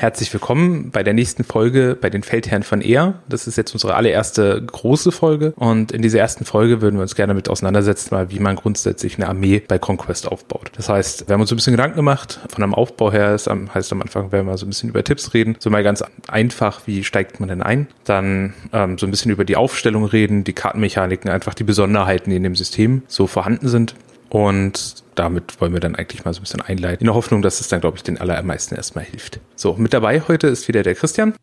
Herzlich willkommen bei der nächsten Folge bei den Feldherren von Ehr. Das ist jetzt unsere allererste große Folge und in dieser ersten Folge würden wir uns gerne mit auseinandersetzen, mal wie man grundsätzlich eine Armee bei Conquest aufbaut. Das heißt, wir haben uns ein bisschen Gedanken gemacht. Von einem Aufbau her ist, heißt am Anfang werden wir so ein bisschen über Tipps reden. So mal ganz einfach, wie steigt man denn ein? Dann ähm, so ein bisschen über die Aufstellung reden, die Kartenmechaniken, einfach die Besonderheiten, die in dem System so vorhanden sind. Und damit wollen wir dann eigentlich mal so ein bisschen einleiten, in der Hoffnung, dass es dann, glaube ich, den allermeisten erstmal hilft. So, mit dabei heute ist wieder der Christian.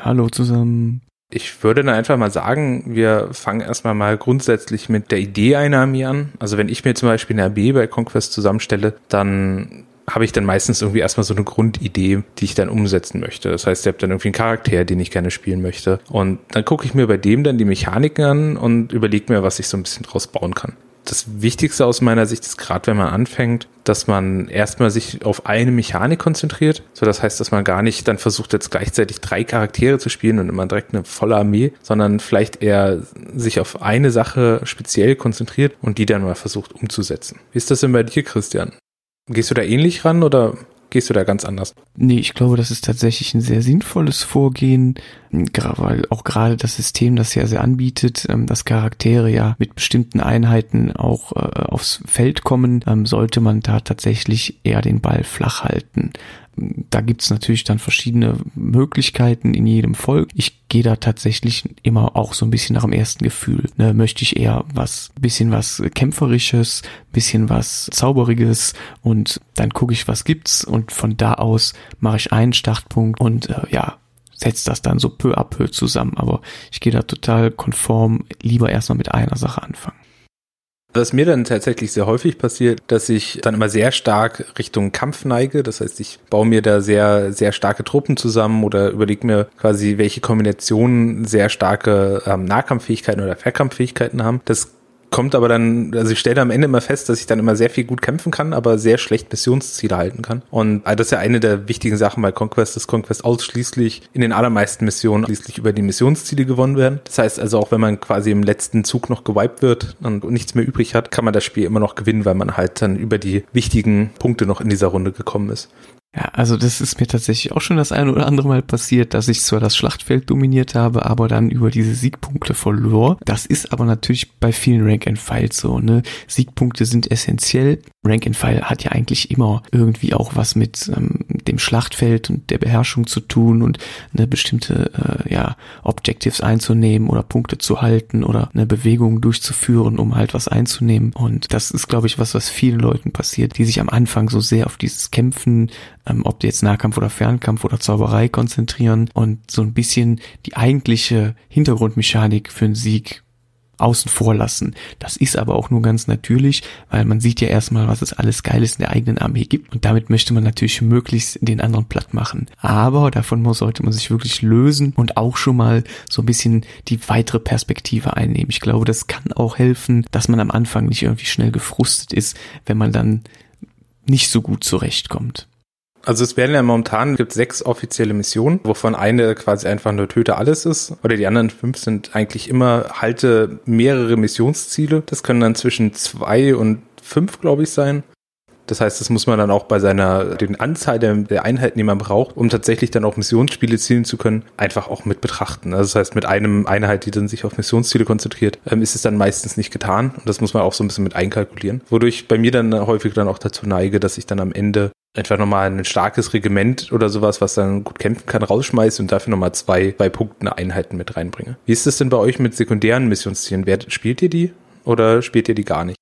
Hallo zusammen. Ich würde dann einfach mal sagen, wir fangen erstmal mal grundsätzlich mit der Idee einer Armee an. Also wenn ich mir zum Beispiel eine Armee bei Conquest zusammenstelle, dann habe ich dann meistens irgendwie erstmal so eine Grundidee, die ich dann umsetzen möchte. Das heißt, ich habe dann irgendwie einen Charakter, den ich gerne spielen möchte. Und dann gucke ich mir bei dem dann die Mechaniken an und überlege mir, was ich so ein bisschen draus bauen kann das Wichtigste aus meiner Sicht ist gerade, wenn man anfängt, dass man erstmal sich auf eine Mechanik konzentriert. So, das heißt, dass man gar nicht dann versucht, jetzt gleichzeitig drei Charaktere zu spielen und immer direkt eine volle Armee, sondern vielleicht eher sich auf eine Sache speziell konzentriert und die dann mal versucht umzusetzen. Wie ist das denn bei dir, Christian? Gehst du da ähnlich ran oder gehst du da ganz anders? Nee, ich glaube, das ist tatsächlich ein sehr sinnvolles Vorgehen, weil auch gerade das System das ja sehr anbietet, ähm, dass Charaktere ja mit bestimmten Einheiten auch äh, aufs Feld kommen, ähm, sollte man da tatsächlich eher den Ball flach halten da gibt's natürlich dann verschiedene Möglichkeiten in jedem Volk. Ich gehe da tatsächlich immer auch so ein bisschen nach dem ersten Gefühl. Ne, möchte ich eher was, bisschen was Kämpferisches, bisschen was Zauberiges und dann gucke ich, was gibt's und von da aus mache ich einen Startpunkt und äh, ja, setzt das dann so peu à peu zusammen. Aber ich gehe da total konform, lieber erstmal mit einer Sache anfangen. Was mir dann tatsächlich sehr häufig passiert, dass ich dann immer sehr stark Richtung Kampf neige. Das heißt, ich baue mir da sehr, sehr starke Truppen zusammen oder überlege mir quasi, welche Kombinationen sehr starke ähm, Nahkampffähigkeiten oder Verkampffähigkeiten haben. Das kommt aber dann, also ich stelle am Ende immer fest, dass ich dann immer sehr viel gut kämpfen kann, aber sehr schlecht Missionsziele halten kann. Und das ist ja eine der wichtigen Sachen bei Conquest, dass Conquest ausschließlich in den allermeisten Missionen schließlich über die Missionsziele gewonnen werden. Das heißt also auch, wenn man quasi im letzten Zug noch gewiped wird und nichts mehr übrig hat, kann man das Spiel immer noch gewinnen, weil man halt dann über die wichtigen Punkte noch in dieser Runde gekommen ist. Ja, also das ist mir tatsächlich auch schon das eine oder andere Mal passiert, dass ich zwar das Schlachtfeld dominiert habe, aber dann über diese Siegpunkte verlor. Das ist aber natürlich bei vielen Rank and File so, ne? Siegpunkte sind essentiell. Rank and File hat ja eigentlich immer irgendwie auch was mit ähm, dem Schlachtfeld und der Beherrschung zu tun und eine bestimmte äh, ja Objectives einzunehmen oder Punkte zu halten oder eine Bewegung durchzuführen, um halt was einzunehmen. Und das ist, glaube ich, was, was vielen Leuten passiert, die sich am Anfang so sehr auf dieses Kämpfen ähm, ob die jetzt Nahkampf oder Fernkampf oder Zauberei konzentrieren und so ein bisschen die eigentliche Hintergrundmechanik für einen Sieg außen vor lassen. Das ist aber auch nur ganz natürlich, weil man sieht ja erstmal, was es alles Geiles in der eigenen Armee gibt und damit möchte man natürlich möglichst den anderen platt machen. Aber davon sollte man sich wirklich lösen und auch schon mal so ein bisschen die weitere Perspektive einnehmen. Ich glaube, das kann auch helfen, dass man am Anfang nicht irgendwie schnell gefrustet ist, wenn man dann nicht so gut zurechtkommt. Also es werden ja momentan gibt sechs offizielle Missionen, wovon eine quasi einfach nur Töte alles ist. Oder die anderen fünf sind eigentlich immer halte mehrere Missionsziele. Das können dann zwischen zwei und fünf, glaube ich, sein. Das heißt, das muss man dann auch bei seiner, den Anzahl der, der, Einheiten, die man braucht, um tatsächlich dann auch Missionsspiele zielen zu können, einfach auch mit betrachten. Also das heißt, mit einem Einheit, die dann sich auf Missionsziele konzentriert, ähm, ist es dann meistens nicht getan. Und das muss man auch so ein bisschen mit einkalkulieren. Wodurch bei mir dann häufig dann auch dazu neige, dass ich dann am Ende einfach nochmal ein starkes Regiment oder sowas, was dann gut kämpfen kann, rausschmeiße und dafür nochmal zwei, zwei Punkte Einheiten mit reinbringe. Wie ist das denn bei euch mit sekundären Missionszielen? Wer, spielt ihr die oder spielt ihr die gar nicht?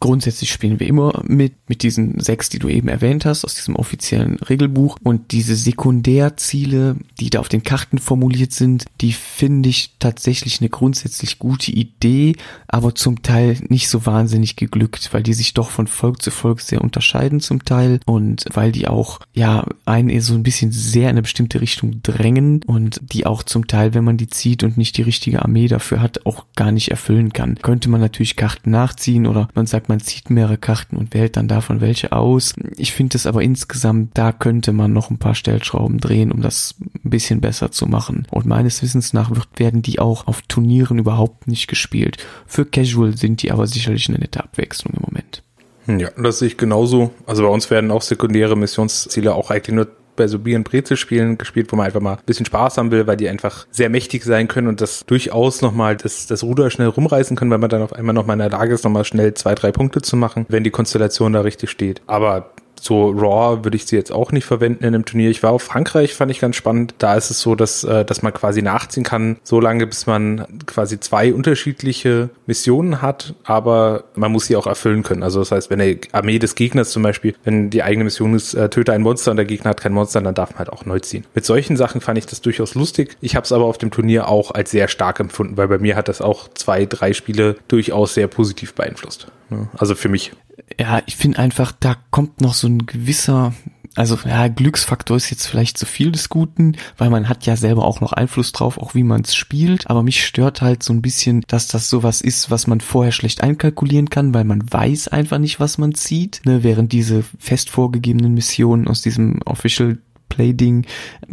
Grundsätzlich spielen wir immer mit, mit diesen sechs, die du eben erwähnt hast, aus diesem offiziellen Regelbuch. Und diese Sekundärziele, die da auf den Karten formuliert sind, die finde ich tatsächlich eine grundsätzlich gute Idee, aber zum Teil nicht so wahnsinnig geglückt, weil die sich doch von Volk zu Volk sehr unterscheiden zum Teil und weil die auch, ja, einen so ein bisschen sehr in eine bestimmte Richtung drängen und die auch zum Teil, wenn man die zieht und nicht die richtige Armee dafür hat, auch gar nicht erfüllen kann. Könnte man natürlich Karten nachziehen oder man sagt, man zieht mehrere Karten und wählt dann davon welche aus. Ich finde es aber insgesamt, da könnte man noch ein paar Stellschrauben drehen, um das ein bisschen besser zu machen. Und meines Wissens nach wird, werden die auch auf Turnieren überhaupt nicht gespielt. Für Casual sind die aber sicherlich eine nette Abwechslung im Moment. Ja, das sehe ich genauso. Also bei uns werden auch sekundäre Missionsziele auch eigentlich nur bei so Bier- und Brezelspielen gespielt, wo man einfach mal ein bisschen Spaß haben will, weil die einfach sehr mächtig sein können und das durchaus nochmal das, das Ruder schnell rumreißen können, weil man dann auf einmal nochmal in der Lage ist, nochmal schnell zwei, drei Punkte zu machen, wenn die Konstellation da richtig steht. Aber so Raw würde ich sie jetzt auch nicht verwenden in einem Turnier. Ich war auf Frankreich, fand ich ganz spannend. Da ist es so, dass, äh, dass man quasi nachziehen kann, so lange bis man quasi zwei unterschiedliche Missionen hat, aber man muss sie auch erfüllen können. Also das heißt, wenn die Armee des Gegners zum Beispiel, wenn die eigene Mission ist, äh, töte ein Monster und der Gegner hat kein Monster, dann darf man halt auch neu ziehen. Mit solchen Sachen fand ich das durchaus lustig. Ich habe es aber auf dem Turnier auch als sehr stark empfunden, weil bei mir hat das auch zwei, drei Spiele durchaus sehr positiv beeinflusst. Also für mich ja, ich finde einfach, da kommt noch so ein gewisser, also ja, Glücksfaktor ist jetzt vielleicht zu viel des Guten, weil man hat ja selber auch noch Einfluss drauf, auch wie man es spielt. Aber mich stört halt so ein bisschen, dass das sowas ist, was man vorher schlecht einkalkulieren kann, weil man weiß einfach nicht, was man zieht. Ne, während diese fest vorgegebenen Missionen aus diesem Official Play-Ding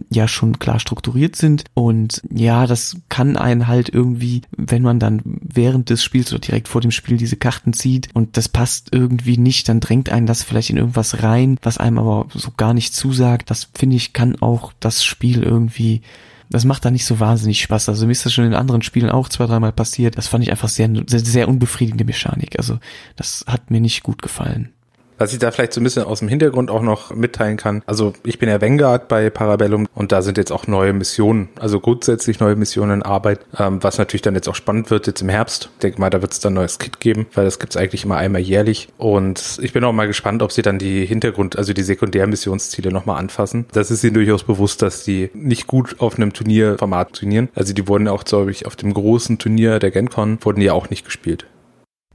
ja schon klar strukturiert sind. Und ja, das kann einen halt irgendwie, wenn man dann während des Spiels oder direkt vor dem Spiel diese Karten zieht und das passt irgendwie nicht, dann drängt einen das vielleicht in irgendwas rein, was einem aber so gar nicht zusagt. Das finde ich, kann auch das Spiel irgendwie das macht da nicht so wahnsinnig Spaß. Also mir ist das schon in anderen Spielen auch zwei, dreimal passiert. Das fand ich einfach sehr, sehr, sehr unbefriedigende Mechanik. Also das hat mir nicht gut gefallen. Was ich da vielleicht so ein bisschen aus dem Hintergrund auch noch mitteilen kann. Also ich bin ja Vanguard bei Parabellum und da sind jetzt auch neue Missionen, also grundsätzlich neue Missionen in Arbeit, ähm, was natürlich dann jetzt auch spannend wird jetzt im Herbst. Ich denke mal, da wird es dann ein neues Kit geben, weil das gibt es eigentlich immer einmal jährlich. Und ich bin auch mal gespannt, ob sie dann die Hintergrund, also die Sekundärmissionsziele nochmal anfassen. Das ist ihnen durchaus bewusst, dass die nicht gut auf einem Turnierformat trainieren. Also die wurden auch, glaube ich, auf dem großen Turnier der GenCon wurden die auch nicht gespielt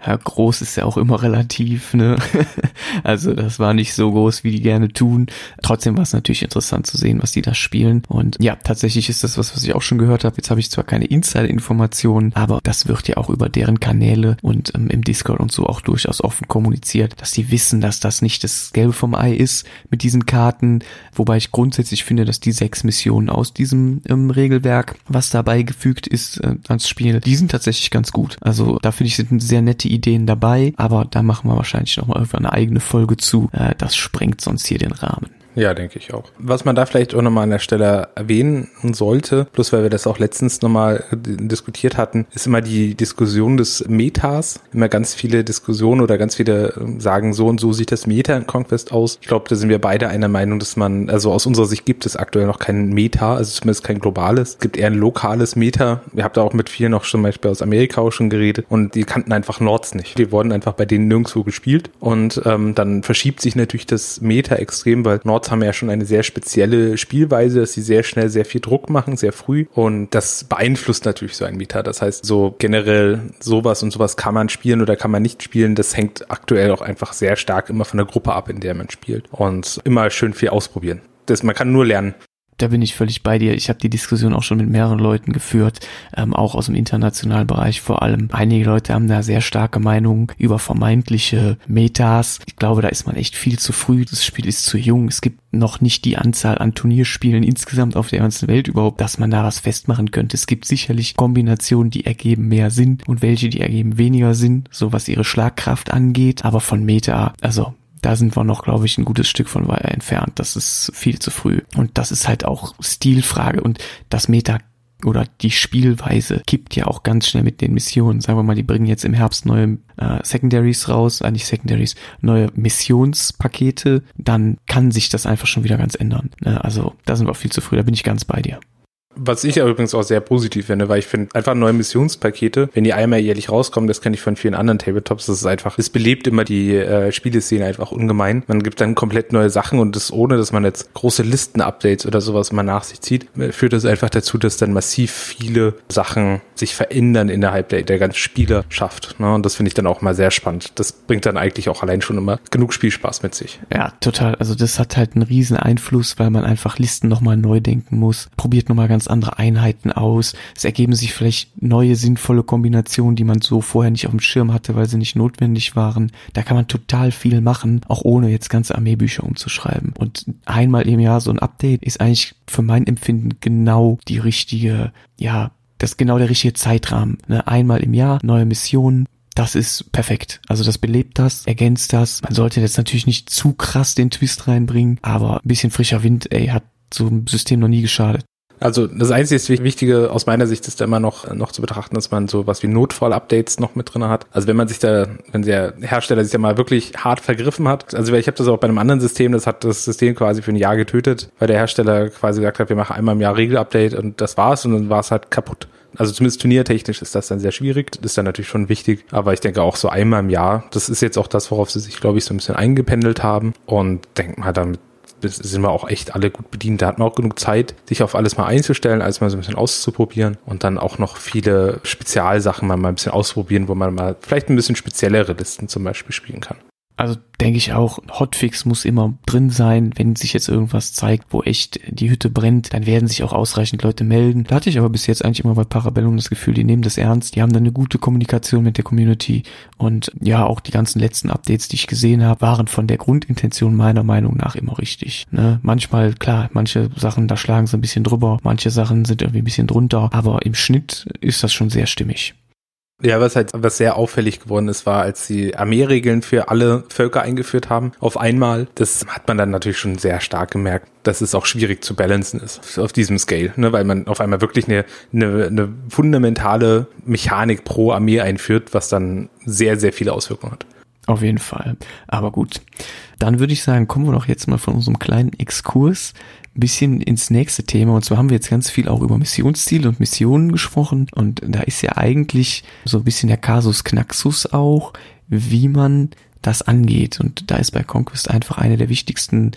ja, groß ist ja auch immer relativ, ne? also das war nicht so groß, wie die gerne tun. Trotzdem war es natürlich interessant zu sehen, was die da spielen. Und ja, tatsächlich ist das was, was ich auch schon gehört habe. Jetzt habe ich zwar keine Insider-Informationen, aber das wird ja auch über deren Kanäle und ähm, im Discord und so auch durchaus offen kommuniziert, dass die wissen, dass das nicht das Gelbe vom Ei ist mit diesen Karten. Wobei ich grundsätzlich finde, dass die sechs Missionen aus diesem ähm, Regelwerk, was dabei gefügt ist äh, ans Spiel, die sind tatsächlich ganz gut. Also da finde ich, sind sehr nette Ideen dabei, aber da machen wir wahrscheinlich noch mal irgendwann eine eigene Folge zu. Äh, das sprengt sonst hier den Rahmen. Ja, denke ich auch. Was man da vielleicht auch nochmal an der Stelle erwähnen sollte, plus weil wir das auch letztens nochmal diskutiert hatten, ist immer die Diskussion des Metas. Immer ganz viele Diskussionen oder ganz viele ähm, sagen, so und so sieht das Meta in Conquest aus. Ich glaube, da sind wir beide einer Meinung, dass man, also aus unserer Sicht gibt es aktuell noch kein Meta, also zumindest kein globales. Es gibt eher ein lokales Meta. Wir habt da auch mit vielen noch zum Beispiel aus Amerika auch schon geredet und die kannten einfach Nords nicht. Die wurden einfach bei denen nirgendwo gespielt und ähm, dann verschiebt sich natürlich das Meta extrem, weil Nord Haben ja schon eine sehr spezielle Spielweise, dass sie sehr schnell sehr viel Druck machen, sehr früh. Und das beeinflusst natürlich so ein Meta. Das heißt, so generell sowas und sowas kann man spielen oder kann man nicht spielen. Das hängt aktuell auch einfach sehr stark immer von der Gruppe ab, in der man spielt. Und immer schön viel ausprobieren. Das, man kann nur lernen da bin ich völlig bei dir. Ich habe die Diskussion auch schon mit mehreren Leuten geführt, ähm, auch aus dem internationalen Bereich vor allem. Einige Leute haben da sehr starke Meinungen über vermeintliche Metas. Ich glaube, da ist man echt viel zu früh. Das Spiel ist zu jung. Es gibt noch nicht die Anzahl an Turnierspielen insgesamt auf der ganzen Welt überhaupt, dass man da was festmachen könnte. Es gibt sicherlich Kombinationen, die ergeben mehr Sinn und welche, die ergeben weniger Sinn, so was ihre Schlagkraft angeht. Aber von Meta, also da sind wir noch, glaube ich, ein gutes Stück von entfernt. Das ist viel zu früh. Und das ist halt auch Stilfrage. Und das Meta oder die Spielweise kippt ja auch ganz schnell mit den Missionen. Sagen wir mal, die bringen jetzt im Herbst neue äh, Secondaries raus, eigentlich äh, Secondaries, neue Missionspakete, dann kann sich das einfach schon wieder ganz ändern. Ne? Also da sind wir auch viel zu früh, da bin ich ganz bei dir. Was ich übrigens auch sehr positiv finde, weil ich finde einfach neue Missionspakete, wenn die einmal jährlich rauskommen, das kenne ich von vielen anderen Tabletops, das ist einfach, es belebt immer die äh, Spieleszene einfach ungemein. Man gibt dann komplett neue Sachen und das ohne, dass man jetzt große Listen-Updates oder sowas mal nach sich zieht, äh, führt das einfach dazu, dass dann massiv viele Sachen sich verändern innerhalb der, der ganzen Spielerschaft. Ne? Und das finde ich dann auch mal sehr spannend. Das bringt dann eigentlich auch allein schon immer genug Spielspaß mit sich. Ja, total. Also das hat halt einen riesen Einfluss, weil man einfach Listen nochmal neu denken muss. Probiert nochmal ganz andere Einheiten aus. Es ergeben sich vielleicht neue sinnvolle Kombinationen, die man so vorher nicht auf dem Schirm hatte, weil sie nicht notwendig waren. Da kann man total viel machen, auch ohne jetzt ganze Armeebücher umzuschreiben. Und einmal im Jahr so ein Update ist eigentlich für mein Empfinden genau die richtige, ja, das ist genau der richtige Zeitrahmen. Ne? Einmal im Jahr neue Missionen, das ist perfekt. Also das belebt das, ergänzt das. Man sollte jetzt natürlich nicht zu krass den Twist reinbringen, aber ein bisschen frischer Wind, ey, hat zum System noch nie geschadet. Also das einzige Wichtige aus meiner Sicht ist da immer noch, noch zu betrachten, dass man so was wie Notfall-Updates noch mit drin hat. Also wenn man sich da, wenn der Hersteller sich da mal wirklich hart vergriffen hat, also ich habe das auch bei einem anderen System, das hat das System quasi für ein Jahr getötet, weil der Hersteller quasi gesagt hat, wir machen einmal im Jahr Regel-Update und das war's und dann war es halt kaputt. Also zumindest turniertechnisch ist das dann sehr schwierig. Das ist dann natürlich schon wichtig. Aber ich denke auch so einmal im Jahr. Das ist jetzt auch das, worauf sie sich, glaube ich, so ein bisschen eingependelt haben. Und denke mal, damit sind wir auch echt alle gut bedient. Da hat man auch genug Zeit, sich auf alles mal einzustellen, alles mal so ein bisschen auszuprobieren und dann auch noch viele Spezialsachen mal, mal ein bisschen ausprobieren, wo man mal vielleicht ein bisschen speziellere Listen zum Beispiel spielen kann. Also denke ich auch, Hotfix muss immer drin sein. Wenn sich jetzt irgendwas zeigt, wo echt die Hütte brennt, dann werden sich auch ausreichend Leute melden. Da hatte ich aber bis jetzt eigentlich immer bei Parabellum das Gefühl, die nehmen das ernst. Die haben dann eine gute Kommunikation mit der Community. Und ja, auch die ganzen letzten Updates, die ich gesehen habe, waren von der Grundintention meiner Meinung nach immer richtig. Ne? Manchmal, klar, manche Sachen, da schlagen sie ein bisschen drüber. Manche Sachen sind irgendwie ein bisschen drunter. Aber im Schnitt ist das schon sehr stimmig. Ja, was halt was sehr auffällig geworden ist, war, als sie Armeeregeln für alle Völker eingeführt haben, auf einmal. Das hat man dann natürlich schon sehr stark gemerkt, dass es auch schwierig zu balancen ist auf diesem Scale, ne, weil man auf einmal wirklich eine, eine, eine fundamentale Mechanik pro Armee einführt, was dann sehr, sehr viele Auswirkungen hat. Auf jeden Fall. Aber gut. Dann würde ich sagen, kommen wir doch jetzt mal von unserem kleinen Exkurs ein bisschen ins nächste Thema. Und zwar haben wir jetzt ganz viel auch über Missionsziele und Missionen gesprochen. Und da ist ja eigentlich so ein bisschen der Kasus Knaxus auch, wie man das angeht. Und da ist bei Conquest einfach eine der wichtigsten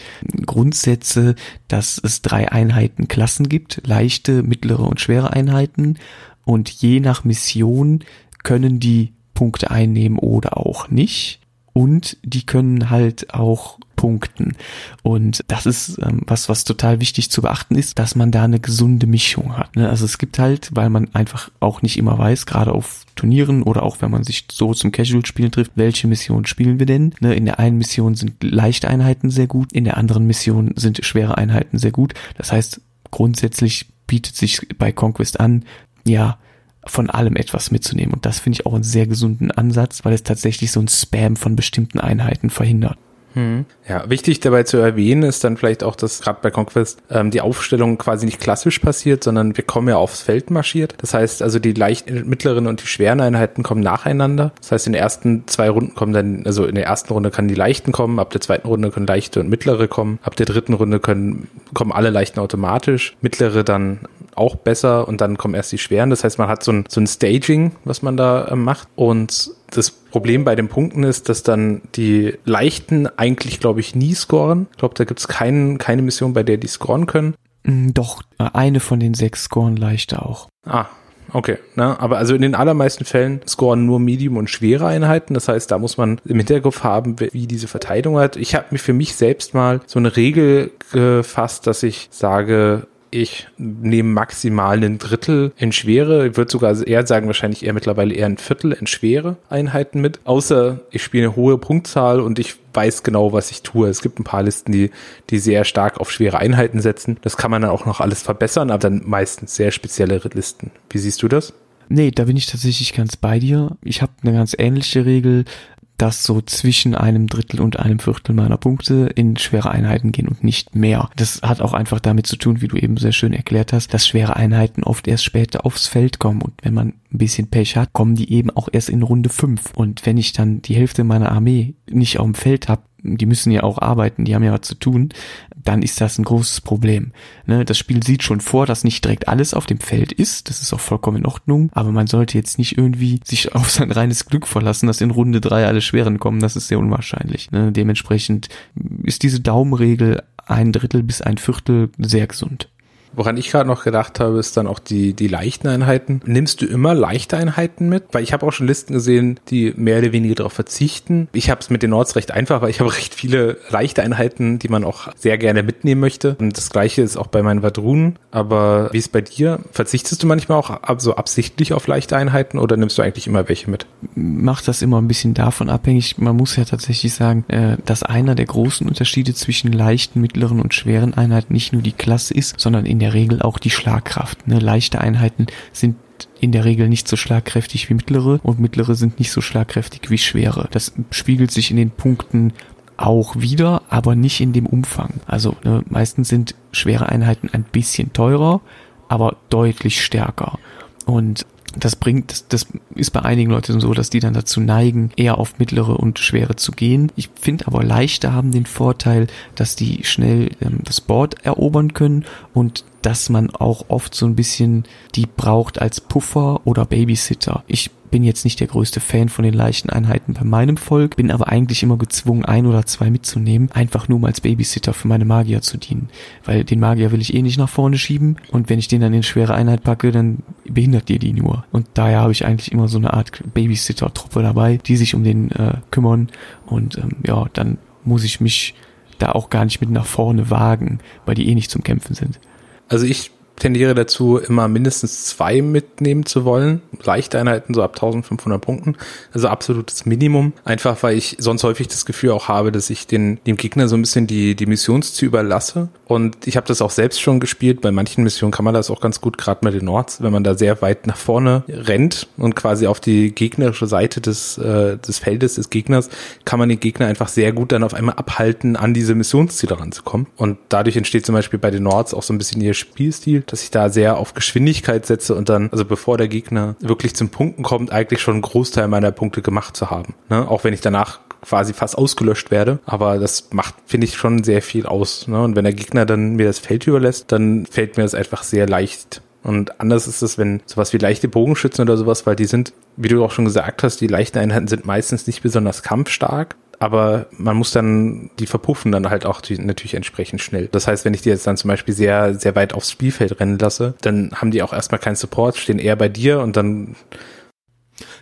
Grundsätze, dass es drei Einheiten Klassen gibt, leichte, mittlere und schwere Einheiten. Und je nach Mission können die Punkte einnehmen oder auch nicht. Und die können halt auch punkten. Und das ist ähm, was, was total wichtig zu beachten ist, dass man da eine gesunde Mischung hat. Ne? Also es gibt halt, weil man einfach auch nicht immer weiß, gerade auf Turnieren oder auch wenn man sich so zum Casual-Spielen trifft, welche Mission spielen wir denn? Ne? In der einen Mission sind leichte Einheiten sehr gut, in der anderen Mission sind schwere Einheiten sehr gut. Das heißt, grundsätzlich bietet sich bei Conquest an, ja, von allem etwas mitzunehmen. Und das finde ich auch einen sehr gesunden Ansatz, weil es tatsächlich so ein Spam von bestimmten Einheiten verhindert. Hm. Ja, wichtig dabei zu erwähnen ist dann vielleicht auch, dass gerade bei Conquest ähm, die Aufstellung quasi nicht klassisch passiert, sondern wir kommen ja aufs Feld marschiert. Das heißt also, die leichten, mittleren und die schweren Einheiten kommen nacheinander. Das heißt, in den ersten zwei Runden kommen dann, also in der ersten Runde können die leichten kommen, ab der zweiten Runde können leichte und mittlere kommen, ab der dritten Runde können, kommen alle leichten automatisch, mittlere dann auch besser und dann kommen erst die schweren. Das heißt, man hat so ein, so ein Staging, was man da äh, macht und das Problem bei den Punkten ist, dass dann die Leichten eigentlich, glaube ich, nie scoren. Ich glaube, da gibt es kein, keine Mission, bei der die scoren können. Mm, doch, äh, eine von den sechs scoren leichter auch. Ah, Okay, na, aber also in den allermeisten Fällen scoren nur Medium und schwere Einheiten. Das heißt, da muss man im Hinterkopf haben, wie diese Verteidigung hat. Ich habe mir für mich selbst mal so eine Regel gefasst, dass ich sage, ich nehme maximal ein Drittel in schwere, ich würde sogar eher sagen, wahrscheinlich eher mittlerweile eher ein Viertel in schwere Einheiten mit. Außer ich spiele eine hohe Punktzahl und ich weiß genau, was ich tue. Es gibt ein paar Listen, die, die sehr stark auf schwere Einheiten setzen. Das kann man dann auch noch alles verbessern, aber dann meistens sehr spezielle Listen. Wie siehst du das? Nee, da bin ich tatsächlich ganz bei dir. Ich habe eine ganz ähnliche Regel dass so zwischen einem Drittel und einem Viertel meiner Punkte in schwere Einheiten gehen und nicht mehr. Das hat auch einfach damit zu tun, wie du eben sehr schön erklärt hast, dass schwere Einheiten oft erst später aufs Feld kommen und wenn man ein bisschen Pech hat, kommen die eben auch erst in Runde 5. Und wenn ich dann die Hälfte meiner Armee nicht auf dem Feld habe, die müssen ja auch arbeiten, die haben ja was zu tun, dann ist das ein großes Problem. Ne, das Spiel sieht schon vor, dass nicht direkt alles auf dem Feld ist, das ist auch vollkommen in Ordnung, aber man sollte jetzt nicht irgendwie sich auf sein reines Glück verlassen, dass in Runde drei alle Schweren kommen, das ist sehr unwahrscheinlich. Ne, dementsprechend ist diese Daumenregel ein Drittel bis ein Viertel sehr gesund. Woran ich gerade noch gedacht habe, ist dann auch die, die leichten Einheiten. Nimmst du immer leichte Einheiten mit? Weil ich habe auch schon Listen gesehen, die mehr oder weniger darauf verzichten. Ich habe es mit den Nords recht einfach, weil ich habe recht viele leichte Einheiten, die man auch sehr gerne mitnehmen möchte. Und das gleiche ist auch bei meinen Vadrunen. Aber wie ist bei dir? Verzichtest du manchmal auch so absichtlich auf leichte Einheiten oder nimmst du eigentlich immer welche mit? Macht das immer ein bisschen davon abhängig. Man muss ja tatsächlich sagen, äh, dass einer der großen Unterschiede zwischen leichten, mittleren und schweren Einheiten nicht nur die Klasse ist, sondern in der Regel auch die Schlagkraft. Ne? Leichte Einheiten sind in der Regel nicht so schlagkräftig wie mittlere und mittlere sind nicht so schlagkräftig wie schwere. Das spiegelt sich in den Punkten auch wieder, aber nicht in dem Umfang. Also ne, meistens sind schwere Einheiten ein bisschen teurer, aber deutlich stärker. Und das bringt, das, das ist bei einigen Leuten so, dass die dann dazu neigen, eher auf mittlere und schwere zu gehen. Ich finde aber leichte haben den Vorteil, dass die schnell ähm, das Board erobern können und dass man auch oft so ein bisschen die braucht als Puffer oder Babysitter. Ich bin jetzt nicht der größte Fan von den leichten Einheiten bei meinem Volk, bin aber eigentlich immer gezwungen, ein oder zwei mitzunehmen, einfach nur um als Babysitter für meine Magier zu dienen. Weil den Magier will ich eh nicht nach vorne schieben und wenn ich den dann in schwere Einheit packe, dann behindert ihr die nur. Und daher habe ich eigentlich immer so eine Art Babysitter-Truppe dabei, die sich um den äh, kümmern und ähm, ja, dann muss ich mich da auch gar nicht mit nach vorne wagen, weil die eh nicht zum Kämpfen sind. Also ich tendiere dazu, immer mindestens zwei mitnehmen zu wollen. Leichte Einheiten, so ab 1500 Punkten. Also absolutes Minimum. Einfach, weil ich sonst häufig das Gefühl auch habe, dass ich den, dem Gegner so ein bisschen die, die Missionsziele überlasse. Und ich habe das auch selbst schon gespielt. Bei manchen Missionen kann man das auch ganz gut, gerade mit den Nords, wenn man da sehr weit nach vorne rennt und quasi auf die gegnerische Seite des, äh, des Feldes des Gegners, kann man den Gegner einfach sehr gut dann auf einmal abhalten, an diese Missionsziele ranzukommen. Und dadurch entsteht zum Beispiel bei den Nords auch so ein bisschen ihr Spielstil, dass ich da sehr auf Geschwindigkeit setze und dann, also bevor der Gegner wirklich zum Punkten kommt, eigentlich schon einen Großteil meiner Punkte gemacht zu haben. Ne? Auch wenn ich danach quasi fast ausgelöscht werde. Aber das macht, finde ich, schon sehr viel aus. Ne? Und wenn der Gegner dann mir das Feld überlässt, dann fällt mir das einfach sehr leicht. Und anders ist es, wenn sowas wie leichte Bogenschützen oder sowas, weil die sind, wie du auch schon gesagt hast, die leichten Einheiten sind meistens nicht besonders kampfstark aber man muss dann, die verpuffen dann halt auch die, natürlich entsprechend schnell. Das heißt, wenn ich die jetzt dann zum Beispiel sehr, sehr weit aufs Spielfeld rennen lasse, dann haben die auch erstmal keinen Support, stehen eher bei dir und dann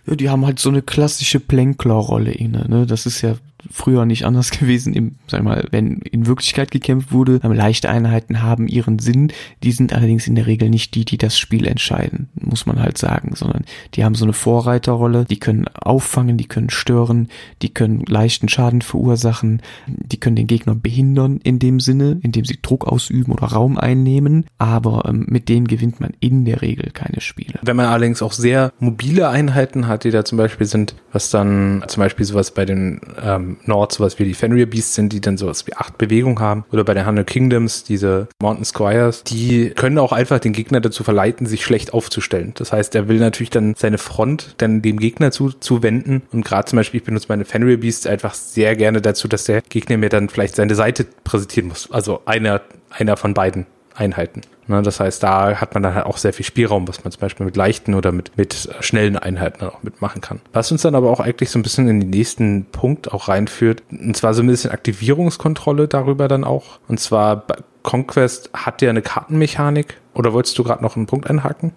ja, die haben halt so eine klassische Plänkler-Rolle inne, ne? Das ist ja früher nicht anders gewesen, im, sag mal, wenn in Wirklichkeit gekämpft wurde. Leichte Einheiten haben ihren Sinn, die sind allerdings in der Regel nicht die, die das Spiel entscheiden, muss man halt sagen, sondern die haben so eine Vorreiterrolle, die können auffangen, die können stören, die können leichten Schaden verursachen, die können den Gegner behindern in dem Sinne, indem sie Druck ausüben oder Raum einnehmen, aber ähm, mit denen gewinnt man in der Regel keine Spiele. Wenn man allerdings auch sehr mobile Einheiten hat, die da zum Beispiel sind, was dann zum Beispiel sowas bei den ähm, Nord sowas wie die Fenrir Beasts sind, die dann sowas wie acht Bewegungen haben. Oder bei den Hundred Kingdoms, diese Mountain Squires, die können auch einfach den Gegner dazu verleiten, sich schlecht aufzustellen. Das heißt, er will natürlich dann seine Front dann dem Gegner zu, zuwenden. Und gerade zum Beispiel, ich benutze meine Fenrir Beasts einfach sehr gerne dazu, dass der Gegner mir dann vielleicht seine Seite präsentieren muss. Also einer, einer von beiden Einheiten. Ne, das heißt, da hat man dann halt auch sehr viel Spielraum, was man zum Beispiel mit leichten oder mit, mit schnellen Einheiten auch mitmachen kann. Was uns dann aber auch eigentlich so ein bisschen in den nächsten Punkt auch reinführt, und zwar so ein bisschen Aktivierungskontrolle darüber dann auch. Und zwar Conquest hat ja eine Kartenmechanik. Oder wolltest du gerade noch einen Punkt einhaken?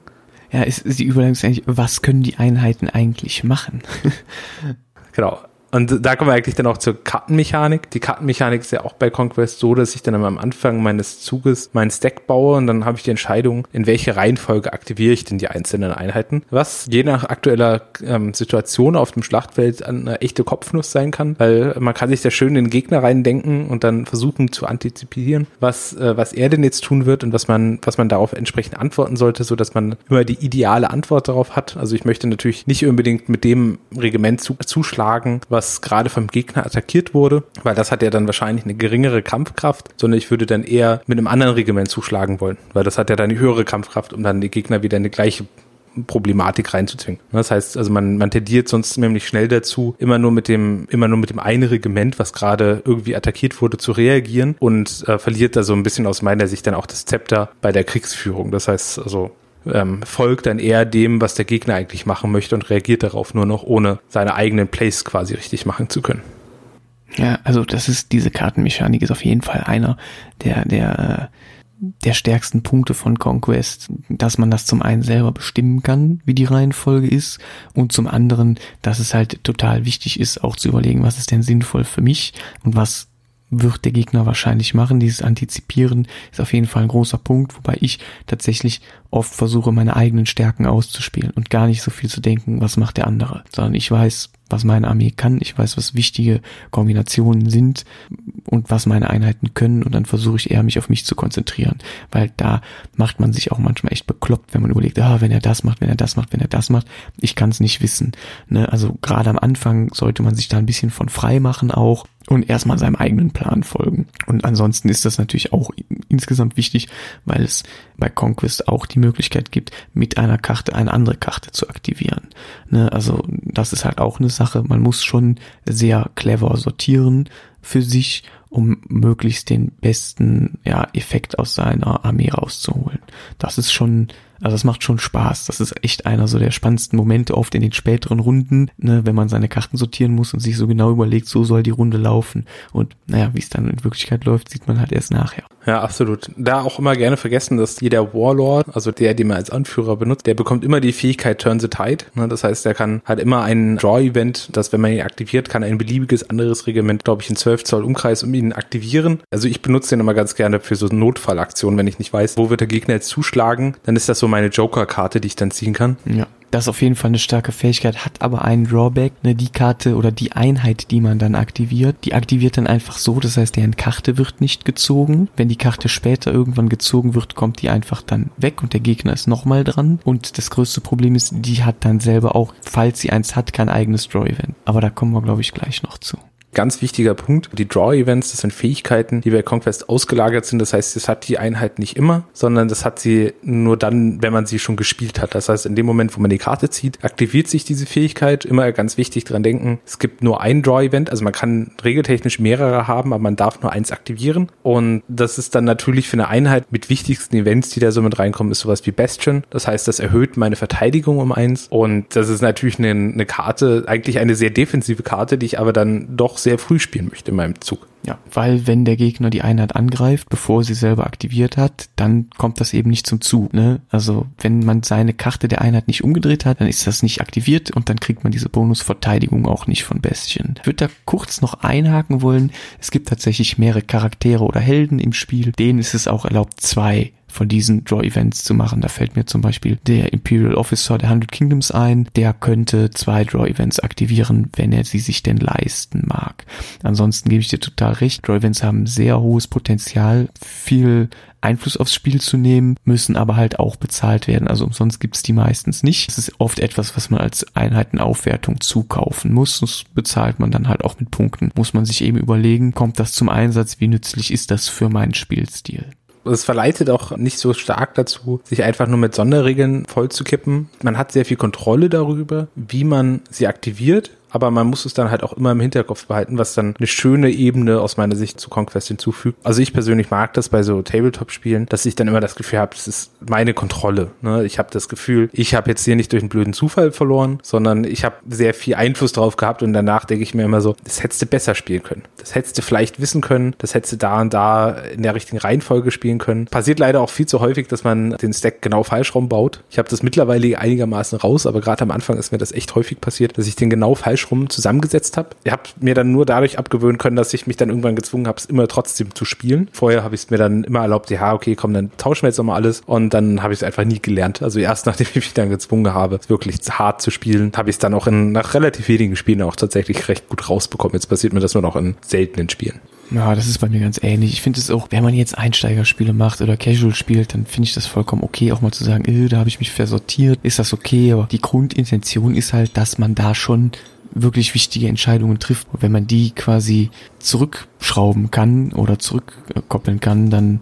Ja, ist, ist die Überlegung eigentlich, was können die Einheiten eigentlich machen? genau. Und da kommen wir eigentlich dann auch zur Kartenmechanik. Die Kartenmechanik ist ja auch bei Conquest so, dass ich dann am Anfang meines Zuges meinen Stack baue und dann habe ich die Entscheidung, in welche Reihenfolge aktiviere ich denn die einzelnen Einheiten. Was je nach aktueller ähm, Situation auf dem Schlachtfeld eine echte Kopfnuss sein kann, weil man kann sich da schön in den Gegner reindenken und dann versuchen zu antizipieren, was, äh, was er denn jetzt tun wird und was man, was man darauf entsprechend antworten sollte, so dass man immer die ideale Antwort darauf hat. Also ich möchte natürlich nicht unbedingt mit dem Regiment zu, zuschlagen, was was gerade vom Gegner attackiert wurde, weil das hat ja dann wahrscheinlich eine geringere Kampfkraft, sondern ich würde dann eher mit einem anderen Regiment zuschlagen wollen, weil das hat ja dann eine höhere Kampfkraft, um dann die Gegner wieder in die gleiche Problematik reinzuzwingen. Das heißt, also man, man tendiert sonst nämlich schnell dazu, immer nur mit dem, immer nur mit dem einen Regiment, was gerade irgendwie attackiert wurde, zu reagieren und äh, verliert da so ein bisschen aus meiner Sicht dann auch das Zepter bei der Kriegsführung. Das heißt, also ähm, folgt dann eher dem, was der Gegner eigentlich machen möchte und reagiert darauf nur noch, ohne seine eigenen Plays quasi richtig machen zu können. Ja, also das ist diese Kartenmechanik ist auf jeden Fall einer der der der stärksten Punkte von Conquest, dass man das zum einen selber bestimmen kann, wie die Reihenfolge ist, und zum anderen, dass es halt total wichtig ist, auch zu überlegen, was ist denn sinnvoll für mich und was wird der Gegner wahrscheinlich machen. Dieses Antizipieren ist auf jeden Fall ein großer Punkt, wobei ich tatsächlich oft versuche, meine eigenen Stärken auszuspielen und gar nicht so viel zu denken, was macht der andere, sondern ich weiß, was meine Armee kann, ich weiß, was wichtige Kombinationen sind und was meine Einheiten können und dann versuche ich eher mich auf mich zu konzentrieren, weil da macht man sich auch manchmal echt bekloppt, wenn man überlegt, ah, wenn er das macht, wenn er das macht, wenn er das macht, ich kann es nicht wissen. Ne? Also gerade am Anfang sollte man sich da ein bisschen von frei machen auch und erstmal seinem eigenen Plan folgen. Und ansonsten ist das natürlich auch insgesamt wichtig, weil es bei Conquest auch die Möglichkeit gibt, mit einer Karte eine andere Karte zu aktivieren. Ne, also das ist halt auch eine Sache. Man muss schon sehr clever sortieren für sich, um möglichst den besten ja, Effekt aus seiner Armee rauszuholen. Das ist schon also es macht schon Spaß. Das ist echt einer so der spannendsten Momente oft in den späteren Runden, ne, wenn man seine Karten sortieren muss und sich so genau überlegt, so soll die Runde laufen. Und naja, wie es dann in Wirklichkeit läuft, sieht man halt erst nachher. Ja, absolut. Da auch immer gerne vergessen, dass jeder Warlord, also der, den man als Anführer benutzt, der bekommt immer die Fähigkeit Turn the Tide. Ne? Das heißt, der kann halt immer ein Draw-Event, das, wenn man ihn aktiviert, kann ein beliebiges anderes Regiment, glaube ich, in 12 Zoll Umkreis um ihn aktivieren. Also ich benutze den immer ganz gerne für so Notfallaktionen, wenn ich nicht weiß, wo wird der Gegner jetzt zuschlagen, dann ist das so meine Joker-Karte, die ich dann ziehen kann. Ja. Das ist auf jeden Fall eine starke Fähigkeit, hat aber einen Drawback. Ne, die Karte oder die Einheit, die man dann aktiviert, die aktiviert dann einfach so, das heißt, deren Karte wird nicht gezogen. Wenn die Karte später irgendwann gezogen wird, kommt die einfach dann weg und der Gegner ist nochmal dran. Und das größte Problem ist, die hat dann selber auch, falls sie eins hat, kein eigenes Draw-Event. Aber da kommen wir, glaube ich, gleich noch zu. Ganz wichtiger Punkt. Die Draw-Events, das sind Fähigkeiten, die bei Conquest ausgelagert sind. Das heißt, das hat die Einheit nicht immer, sondern das hat sie nur dann, wenn man sie schon gespielt hat. Das heißt, in dem Moment, wo man die Karte zieht, aktiviert sich diese Fähigkeit. Immer ganz wichtig dran denken, es gibt nur ein Draw-Event. Also man kann regeltechnisch mehrere haben, aber man darf nur eins aktivieren. Und das ist dann natürlich für eine Einheit mit wichtigsten Events, die da so mit reinkommen, ist sowas wie Bastion. Das heißt, das erhöht meine Verteidigung um eins. Und das ist natürlich eine, eine Karte, eigentlich eine sehr defensive Karte, die ich aber dann doch sehr früh spielen möchte in meinem Zug. Ja, weil wenn der Gegner die Einheit angreift, bevor sie selber aktiviert hat, dann kommt das eben nicht zum Zug. Ne? Also wenn man seine Karte der Einheit nicht umgedreht hat, dann ist das nicht aktiviert und dann kriegt man diese Bonusverteidigung auch nicht von Bestien. Ich würde da kurz noch einhaken wollen. Es gibt tatsächlich mehrere Charaktere oder Helden im Spiel. Denen ist es auch erlaubt, zwei von diesen Draw-Events zu machen. Da fällt mir zum Beispiel der Imperial Officer der Hundred Kingdoms ein. Der könnte zwei Draw-Events aktivieren, wenn er sie sich denn leisten mag. Ansonsten gebe ich dir total recht. Draw-Events haben sehr hohes Potenzial, viel Einfluss aufs Spiel zu nehmen, müssen aber halt auch bezahlt werden. Also umsonst gibt's die meistens nicht. Es ist oft etwas, was man als Einheitenaufwertung zukaufen muss. Das bezahlt man dann halt auch mit Punkten. Muss man sich eben überlegen, kommt das zum Einsatz? Wie nützlich ist das für meinen Spielstil? Es verleitet auch nicht so stark dazu, sich einfach nur mit Sonderregeln vollzukippen. Man hat sehr viel Kontrolle darüber, wie man sie aktiviert aber man muss es dann halt auch immer im Hinterkopf behalten, was dann eine schöne Ebene aus meiner Sicht zu Conquest hinzufügt. Also ich persönlich mag das bei so Tabletop-Spielen, dass ich dann immer das Gefühl habe, es ist meine Kontrolle. Ne? Ich habe das Gefühl, ich habe jetzt hier nicht durch einen blöden Zufall verloren, sondern ich habe sehr viel Einfluss drauf gehabt und danach denke ich mir immer so, das hättest du besser spielen können. Das hättest du vielleicht wissen können, das hättest du da und da in der richtigen Reihenfolge spielen können. Passiert leider auch viel zu häufig, dass man den Stack genau falsch rumbaut. Ich habe das mittlerweile einigermaßen raus, aber gerade am Anfang ist mir das echt häufig passiert, dass ich den genau falsch falsch rum zusammengesetzt habe. Ich habe mir dann nur dadurch abgewöhnen können, dass ich mich dann irgendwann gezwungen habe, es immer trotzdem zu spielen. Vorher habe ich es mir dann immer erlaubt, ja, okay, komm, dann tauschen wir jetzt nochmal alles. Und dann habe ich es einfach nie gelernt. Also erst nachdem ich mich dann gezwungen habe, wirklich hart zu spielen, habe ich es dann auch in, nach relativ wenigen Spielen auch tatsächlich recht gut rausbekommen. Jetzt passiert mir das nur noch in seltenen Spielen. Ja, das ist bei mir ganz ähnlich. Ich finde es auch, wenn man jetzt Einsteigerspiele macht oder Casual spielt, dann finde ich das vollkommen okay, auch mal zu sagen, äh, da habe ich mich versortiert, ist das okay, aber die Grundintention ist halt, dass man da schon wirklich wichtige Entscheidungen trifft. Und wenn man die quasi zurückschrauben kann oder zurückkoppeln kann, dann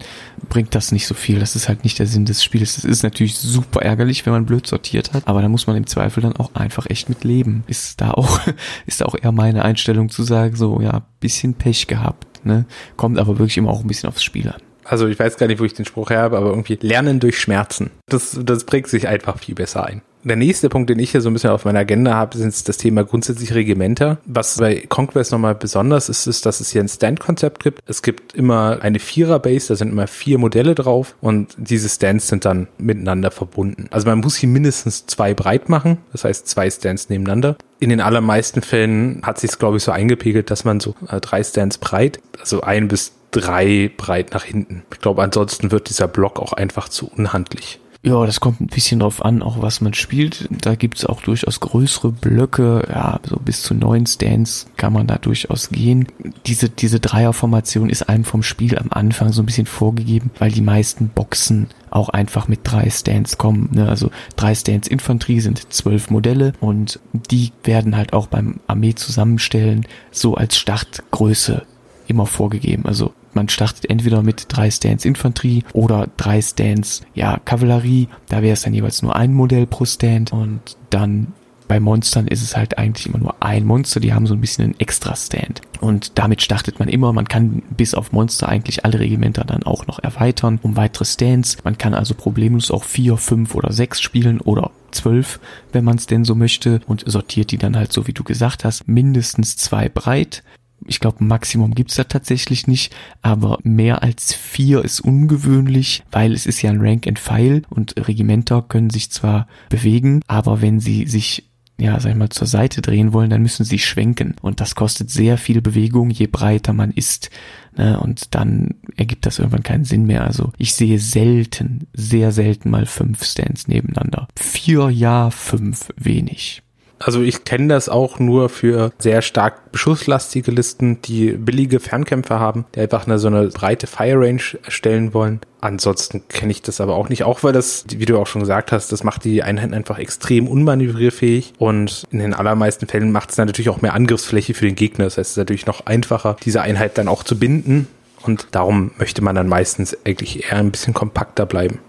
bringt das nicht so viel. Das ist halt nicht der Sinn des Spiels. Das ist natürlich super ärgerlich, wenn man blöd sortiert hat, aber da muss man im Zweifel dann auch einfach echt mit leben. Ist da auch, ist da auch eher meine Einstellung zu sagen, so, ja, bisschen Pech gehabt, ne? Kommt aber wirklich immer auch ein bisschen aufs Spiel an also ich weiß gar nicht, wo ich den Spruch her habe, aber irgendwie Lernen durch Schmerzen. Das, das prägt sich einfach viel besser ein. Der nächste Punkt, den ich hier so ein bisschen auf meiner Agenda habe, ist das Thema grundsätzlich Regimenter. Was bei Conquest nochmal besonders ist, ist, dass es hier ein Stand-Konzept gibt. Es gibt immer eine Vierer-Base, da sind immer vier Modelle drauf und diese Stands sind dann miteinander verbunden. Also man muss hier mindestens zwei breit machen, das heißt zwei Stands nebeneinander. In den allermeisten Fällen hat sich es, glaube ich, so eingepegelt, dass man so äh, drei Stands breit, also ein bis drei breit nach hinten. Ich glaube, ansonsten wird dieser Block auch einfach zu unhandlich. Ja, das kommt ein bisschen drauf an, auch was man spielt. Da gibt's auch durchaus größere Blöcke, ja, so bis zu neun Stands kann man da durchaus gehen. Diese, diese Dreierformation ist einem vom Spiel am Anfang so ein bisschen vorgegeben, weil die meisten Boxen auch einfach mit drei Stands kommen. Ne? Also drei Stands Infanterie sind zwölf Modelle und die werden halt auch beim Armee zusammenstellen so als Startgröße immer vorgegeben. Also man startet entweder mit drei Stands Infanterie oder drei Stands, ja, Kavallerie. Da wäre es dann jeweils nur ein Modell pro Stand und dann bei Monstern ist es halt eigentlich immer nur ein Monster, die haben so ein bisschen einen extra Stand. Und damit startet man immer. Man kann bis auf Monster eigentlich alle Regimenter dann auch noch erweitern um weitere Stands. Man kann also problemlos auch vier, fünf oder sechs spielen oder zwölf, wenn man es denn so möchte und sortiert die dann halt so, wie du gesagt hast, mindestens zwei breit. Ich glaube, Maximum gibt's da tatsächlich nicht, aber mehr als vier ist ungewöhnlich, weil es ist ja ein Rank and File und Regimenter können sich zwar bewegen, aber wenn sie sich ja, sag ich mal, zur Seite drehen wollen, dann müssen sie schwenken. Und das kostet sehr viel Bewegung, je breiter man ist. Ne? Und dann ergibt das irgendwann keinen Sinn mehr. Also ich sehe selten, sehr selten mal fünf Stands nebeneinander. Vier ja, fünf wenig. Also ich kenne das auch nur für sehr stark beschusslastige Listen, die billige Fernkämpfer haben, die einfach eine, so eine breite Fire Range erstellen wollen. Ansonsten kenne ich das aber auch nicht, auch weil das, wie du auch schon gesagt hast, das macht die Einheiten einfach extrem unmanövrierfähig und in den allermeisten Fällen macht es natürlich auch mehr Angriffsfläche für den Gegner. Das heißt, es ist natürlich noch einfacher, diese Einheit dann auch zu binden und darum möchte man dann meistens eigentlich eher ein bisschen kompakter bleiben.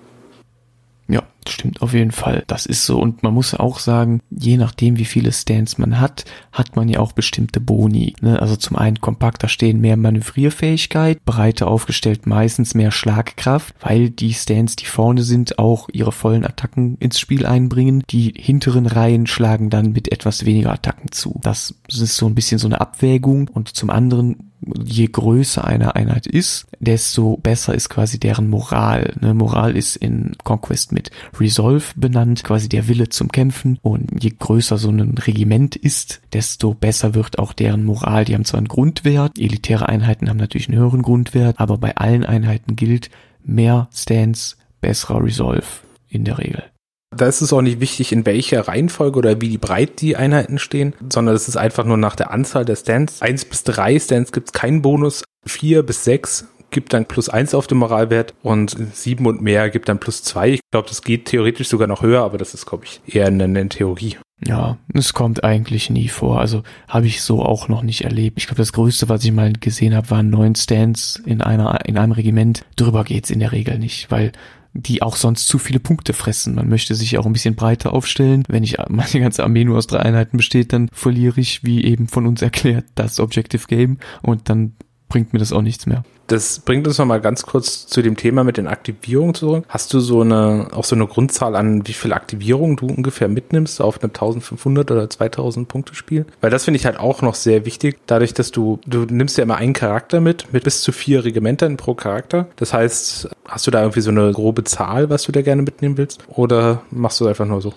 Stimmt auf jeden Fall. Das ist so. Und man muss auch sagen, je nachdem, wie viele Stands man hat, hat man ja auch bestimmte Boni. Ne? Also zum einen kompakter stehen mehr Manövrierfähigkeit, breiter aufgestellt meistens mehr Schlagkraft, weil die Stands, die vorne sind, auch ihre vollen Attacken ins Spiel einbringen. Die hinteren Reihen schlagen dann mit etwas weniger Attacken zu. Das ist so ein bisschen so eine Abwägung. Und zum anderen je größer eine Einheit ist, desto besser ist quasi deren Moral. Ne? Moral ist in Conquest mit Resolve benannt, quasi der Wille zum Kämpfen. Und je größer so ein Regiment ist, desto besser wird auch deren Moral. Die haben zwar einen Grundwert, elitäre Einheiten haben natürlich einen höheren Grundwert, aber bei allen Einheiten gilt mehr Stance, besserer Resolve in der Regel. Da ist es auch nicht wichtig, in welcher Reihenfolge oder wie breit die Einheiten stehen, sondern es ist einfach nur nach der Anzahl der Stands. Eins bis drei Stands gibt es keinen Bonus. Vier bis sechs gibt dann plus eins auf den Moralwert und sieben und mehr gibt dann plus zwei. Ich glaube, das geht theoretisch sogar noch höher, aber das ist, glaube ich, eher eine, eine Theorie. Ja, es kommt eigentlich nie vor. Also habe ich so auch noch nicht erlebt. Ich glaube, das Größte, was ich mal gesehen habe, waren neun Stands in einer in einem Regiment. Drüber geht's in der Regel nicht, weil die auch sonst zu viele Punkte fressen. Man möchte sich auch ein bisschen breiter aufstellen. Wenn ich meine ganze Armee nur aus drei Einheiten besteht, dann verliere ich, wie eben von uns erklärt, das Objective Game und dann bringt mir das auch nichts mehr. Das bringt uns nochmal ganz kurz zu dem Thema mit den Aktivierungen zurück. Hast du so eine, auch so eine Grundzahl an, wie viel Aktivierungen du ungefähr mitnimmst auf einem 1500 oder 2000 Punkte Spiel? Weil das finde ich halt auch noch sehr wichtig, dadurch, dass du, du nimmst ja immer einen Charakter mit, mit bis zu vier Regimentern pro Charakter. Das heißt, hast du da irgendwie so eine grobe Zahl, was du da gerne mitnehmen willst? Oder machst du einfach nur so?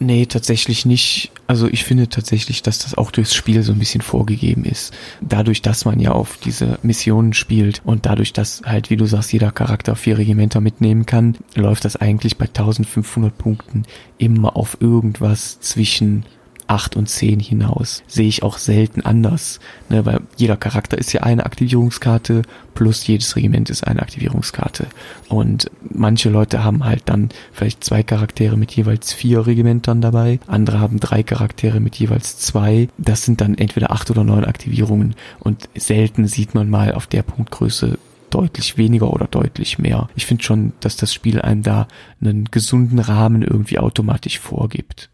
Nee, tatsächlich nicht. Also ich finde tatsächlich, dass das auch durchs Spiel so ein bisschen vorgegeben ist. Dadurch, dass man ja auf diese Missionen spielt und dadurch, dass halt, wie du sagst, jeder Charakter vier Regimenter mitnehmen kann, läuft das eigentlich bei 1500 Punkten immer auf irgendwas zwischen 8 und 10 hinaus. Sehe ich auch selten anders, ne, weil jeder Charakter ist ja eine Aktivierungskarte plus jedes Regiment ist eine Aktivierungskarte. Und manche Leute haben halt dann vielleicht zwei Charaktere mit jeweils vier Regimentern dabei, andere haben drei Charaktere mit jeweils zwei. Das sind dann entweder acht oder neun Aktivierungen und selten sieht man mal auf der Punktgröße deutlich weniger oder deutlich mehr. Ich finde schon, dass das Spiel einem da einen gesunden Rahmen irgendwie automatisch vorgibt.